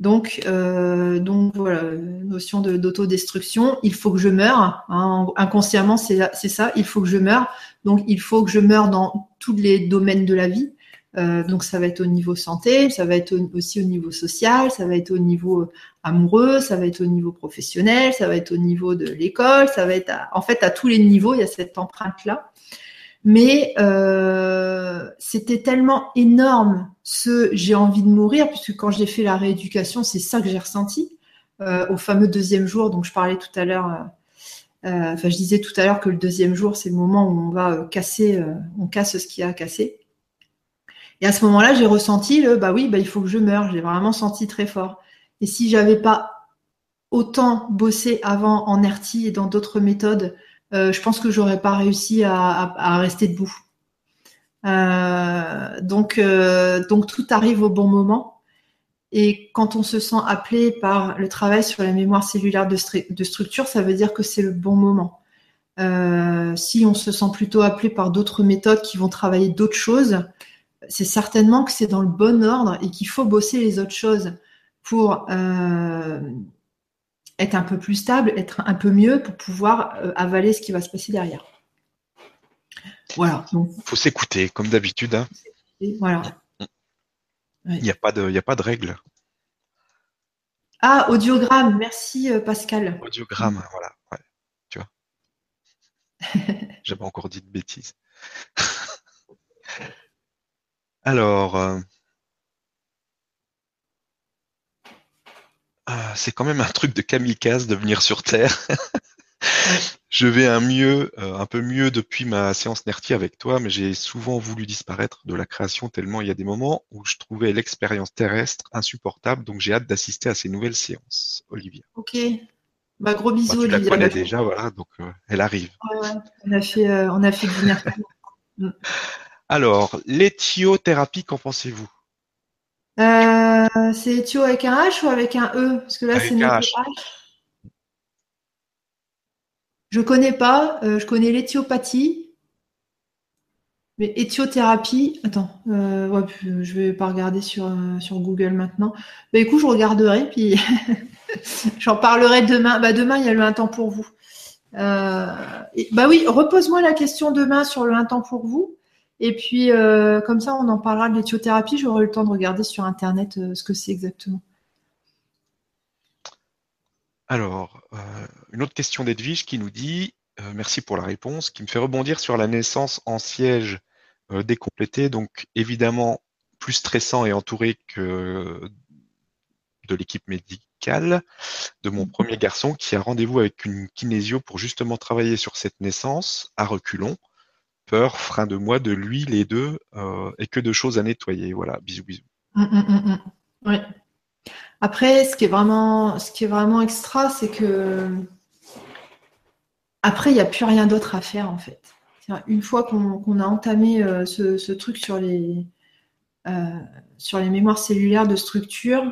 Donc, donc voilà, notion d'autodestruction. Il faut que je meure. Hein, inconsciemment, c'est ça. Il faut que je meure. Donc, il faut que je meure dans tous les domaines de la vie. Euh, donc ça va être au niveau santé, ça va être aussi au niveau social, ça va être au niveau euh, amoureux, ça va être au niveau professionnel, ça va être au niveau de l'école, ça va être en fait à tous les niveaux, il y a cette empreinte là. Mais euh, c'était tellement énorme ce j'ai envie de mourir, puisque quand j'ai fait la rééducation, c'est ça que j'ai ressenti au fameux deuxième jour. Donc je parlais tout à l'heure. enfin, je disais tout à l'heure que le deuxième jour, c'est le moment où on va casser, on casse ce qui a cassé. Et à ce moment-là, j'ai ressenti le bah oui, bah, il faut que je meure. J'ai vraiment senti très fort. Et si j'avais pas autant bossé avant en RT et dans d'autres méthodes, euh, je pense que j'aurais pas réussi à, rester debout. Euh, donc, euh, donc tout arrive au bon moment. Et quand on se sent appelé par le travail sur la mémoire cellulaire de, structure, ça veut dire que c'est le bon moment. si on se sent plutôt appelé par d'autres méthodes qui vont travailler d'autres choses, c'est certainement que c'est dans le bon ordre et qu'il faut bosser les autres choses pour être un peu plus stable, être un peu mieux pour pouvoir euh, avaler ce qui va se passer derrière. Voilà. Il faut s'écouter, comme d'habitude. Hein. Voilà. Il n'y a, pas de, a pas de règle. Ah, audiogramme, merci euh, Pascal. Audiogramme, voilà. tu vois. J'avais encore dit de bêtises. Alors, ah, c'est quand même un truc de kamikaze de venir sur Terre. Je vais un mieux, euh, un peu mieux depuis ma séance Nerti avec toi, mais j'ai souvent voulu disparaître de la création tellement il y a des moments où je trouvais l'expérience terrestre insupportable, donc j'ai hâte d'assister à ces nouvelles séances. Olivia. Ok. Bah, gros bisous, bah, tu la connais déjà, voilà, donc euh, elle arrive. on a fait, on a fait Alors, l'éthiothérapie, qu'en pensez-vous? Euh, C'est éthio avec un H ou avec un E? Parce que là, c'est un H. Je connais pas. Euh, je connais l'éthiopathie. Mais éthiothérapie, attends, euh, ouais, je vais pas regarder sur, euh, sur Google maintenant. Bah écoute, je regarderai, puis j'en parlerai demain. Bah demain, il y a le un temps pour vous. Euh, bah oui, repose-moi la question demain sur le un temps pour vous. Et puis, euh, comme ça, on en parlera de l'éthiothérapie. J'aurai le temps de regarder sur Internet ce que c'est exactement. Alors, une autre question d'Edwige qui nous dit euh, merci pour la réponse, qui me fait rebondir sur la naissance en siège euh, décomplété. Donc évidemment plus stressant et entouré que de l'équipe médicale de mon premier garçon qui a rendez-vous avec une kinésio pour justement travailler sur cette naissance à reculons. Frein de moi, de lui, les deux, euh, et que de choses à nettoyer. Voilà, bisous, bisous. Hum, hum, hum, Après, ce qui est vraiment, ce qui est vraiment extra, c'est que après, il n'y a plus rien d'autre à faire en fait. Une fois qu'on a entamé euh, ce, truc sur les, euh, sur les mémoires cellulaires de structure,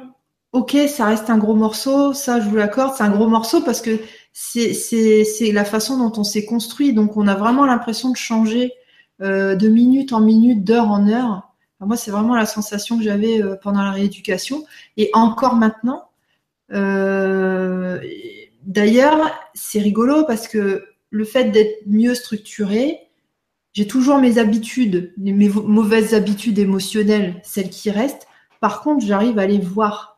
ok, ça reste un gros morceau, ça je vous l'accorde, c'est un gros morceau parce que c'est la façon dont on s'est construit. Donc on a vraiment l'impression de changer euh, de minute en minute, d'heure en heure. moi, c'est vraiment la sensation que j'avais pendant la rééducation. Et encore maintenant, D'ailleurs, c'est rigolo parce que le fait d'être mieux structuré, j'ai toujours mes habitudes, mes mauvaises habitudes émotionnelles, celles qui restent. Par contre, j'arrive à les voir.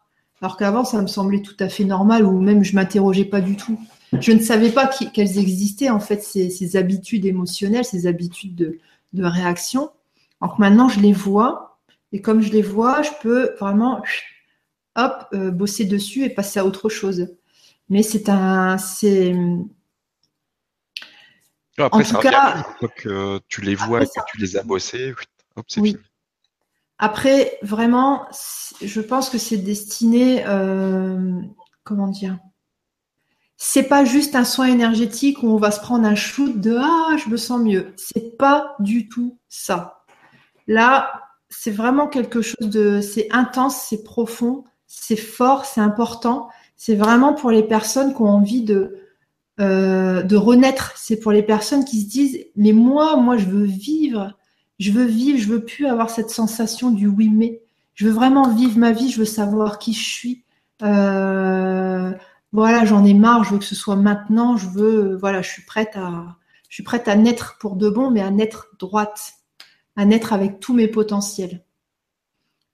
Alors qu'avant, ça me semblait tout à fait normal ou même je m'interrogeais pas du tout. Je ne savais pas qu'elles existaient, en fait, ces, habitudes émotionnelles, ces habitudes de, réaction. Alors que maintenant, je les vois. Et comme je les vois, je peux vraiment, hop, euh, bosser dessus et passer à autre chose. Mais c'est un, c'est. Après, en tout cas, que tu les vois et que tu les as bossés, hop, c'est oui. Après, vraiment, je pense que c'est destiné, euh, comment dire, c'est pas juste un soin énergétique où on va se prendre un shoot de ah, je me sens mieux. C'est pas du tout ça. Là, c'est vraiment quelque chose de, c'est intense, c'est profond, c'est fort, c'est important. C'est vraiment pour les personnes qui ont envie de, euh, de renaître. C'est pour les personnes qui se disent mais moi, moi, je veux vivre, je veux vivre, je veux plus avoir cette sensation du oui mais. Je veux vraiment vivre ma vie, je veux savoir qui je suis. Euh, voilà, j'en ai marre, je veux que ce soit maintenant. Je veux, voilà, je suis prête à, je suis prête à naître pour de bon, mais à naître droite, à naître avec tous mes potentiels.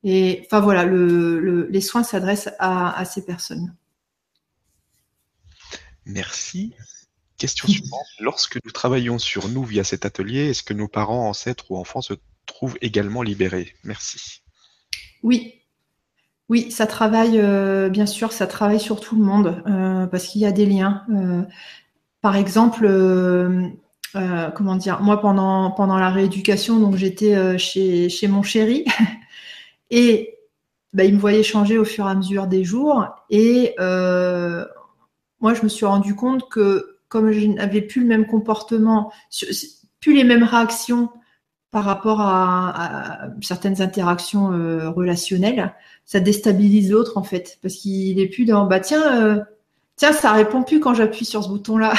Et enfin voilà, le, les soins s'adressent à ces personnes. Merci. Question suivante. Lorsque nous travaillons sur nous via cet atelier, est-ce que nos parents, ancêtres ou enfants se trouvent également libérés? Merci. Oui. Oui, ça travaille, euh, bien sûr, ça travaille sur tout le monde euh, parce qu'il y a des liens. Euh, par exemple, comment dire, moi pendant, pendant la rééducation, donc j'étais chez, chez mon chéri et bah, il me voyait changer au fur et à mesure des jours et moi, je me suis rendu compte que comme je n'avais plus le même comportement, plus les mêmes réactions par rapport à, certaines interactions euh, relationnelles, ça déstabilise l'autre en fait, parce qu'il est plus dans bah tiens, euh, tiens, ça répond plus quand j'appuie sur ce bouton-là.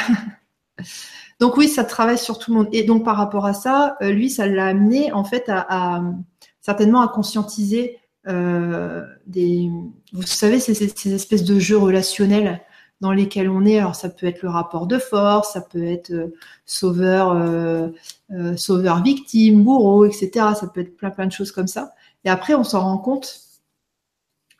donc oui, ça travaille sur tout le monde. Et donc par rapport à ça, euh, lui, ça l'a amené en fait à, certainement à conscientiser des, vous savez, ces, ces espèces de jeux relationnels dans lesquels on est. Alors ça peut être le rapport de force, ça peut être euh, sauveur, euh, euh, sauveur victime, bourreau, etc. Ça peut être plein plein de choses comme ça. Et après on s'en rend compte.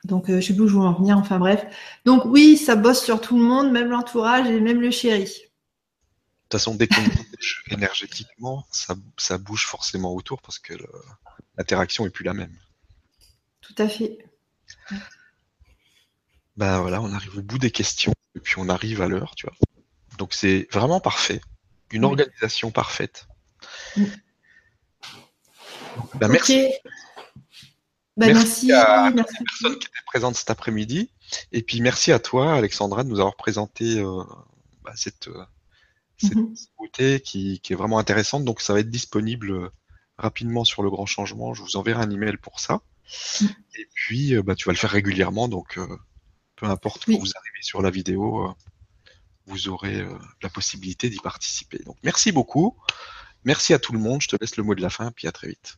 Donc je sais plus où je veux en venir. Enfin bref. Donc oui, ça bosse sur tout le monde, même l'entourage et même le chéri. De toute façon, dès qu'on bouge énergétiquement, ça, bouge forcément autour parce que l'interaction est plus la même. Tout à fait. Ben voilà, on arrive au bout des questions et puis on arrive à l'heure, tu vois. Donc c'est vraiment parfait. Une organisation parfaite. Mm. Ben, merci. Ben, merci, à la personne qui était présente cet après-midi. Et puis merci à toi, Alexandra, de nous avoir présenté euh, bah, cette, euh, cette mm-hmm. qui, qui, est vraiment intéressante. Donc ça va être disponible rapidement sur le grand changement. Je vous enverrai un email pour ça. Mm. Et puis, euh, bah, tu vas le faire régulièrement, donc euh, peu importe Oui. quand vous arrivez sur la vidéo, euh, vous aurez euh, la possibilité d'y participer. Donc, merci beaucoup. Merci à tout le monde. Je te laisse le mot de la fin, puis à très vite.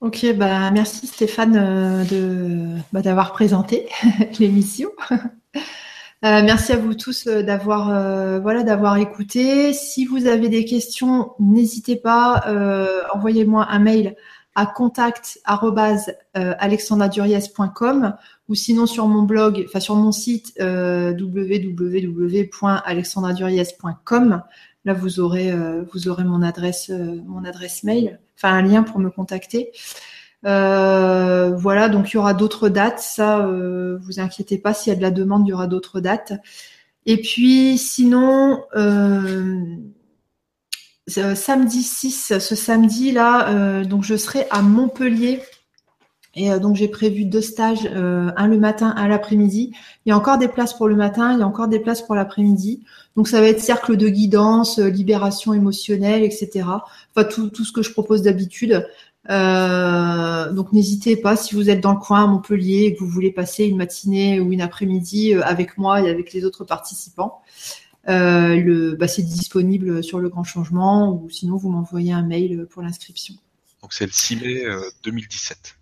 Ok, bah merci Stéphane euh, de bah, d'avoir présenté l'émission. Euh, merci à vous tous d'avoir euh, voilà d'avoir écouté. Si vous avez des questions, n'hésitez pas, euh, envoyez-moi un mail à contact euh, ou sinon sur mon blog, enfin sur mon site euh, www.alexandraduriez.com. Là, vous aurez euh, vous aurez mon adresse euh, mon adresse mail, enfin un lien pour me contacter. Euh, voilà, donc il y aura d'autres dates. Ça, euh, vous inquiétez pas, s'il y a de la demande, il y aura d'autres dates. Et puis, sinon, samedi 6, ce samedi-là, euh, donc je serai à Montpellier. Et euh, donc j'ai prévu deux stages, euh, un le matin, un l'après-midi. Il y a encore des places pour le matin, il y a encore des places pour l'après-midi. Donc ça va être cercle de guidance, libération émotionnelle, etc. Enfin tout, ce que je propose d'habitude. Donc n'hésitez pas si vous êtes dans le coin à Montpellier et que vous voulez passer une matinée ou une après-midi avec moi et avec les autres participants. Euh, le, bah, c'est disponible sur le Grand Changement ou sinon vous m'envoyez un mail pour l'inscription. Donc, c'est le 6 mai euh, 2017.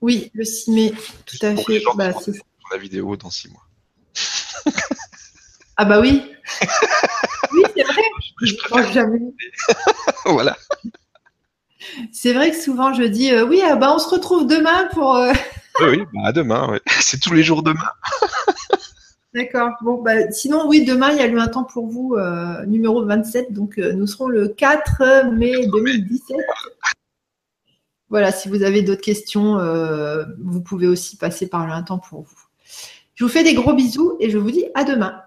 Oui, le 6 mai, tout à Pour les fait. gens Bah, qui c'est- la vidéo dans 6 mois. ah bah oui. oui, c'est vrai. Je Je crois que j'avais- voilà. C'est vrai que souvent je dis euh, oui, ah bah, on se retrouve demain pour. euh, Oui, oui, bah, à demain. ouais. C'est tous les jours demain. D'accord. Bon, bah, sinon, oui, demain, il y a eu un temps pour vous, euh, numéro 27. Donc, euh, nous serons le 4 mai 2017. Voilà, si vous avez d'autres questions, euh, vous pouvez aussi passer par le un temps pour vous. Je vous fais des gros bisous et je vous dis à demain.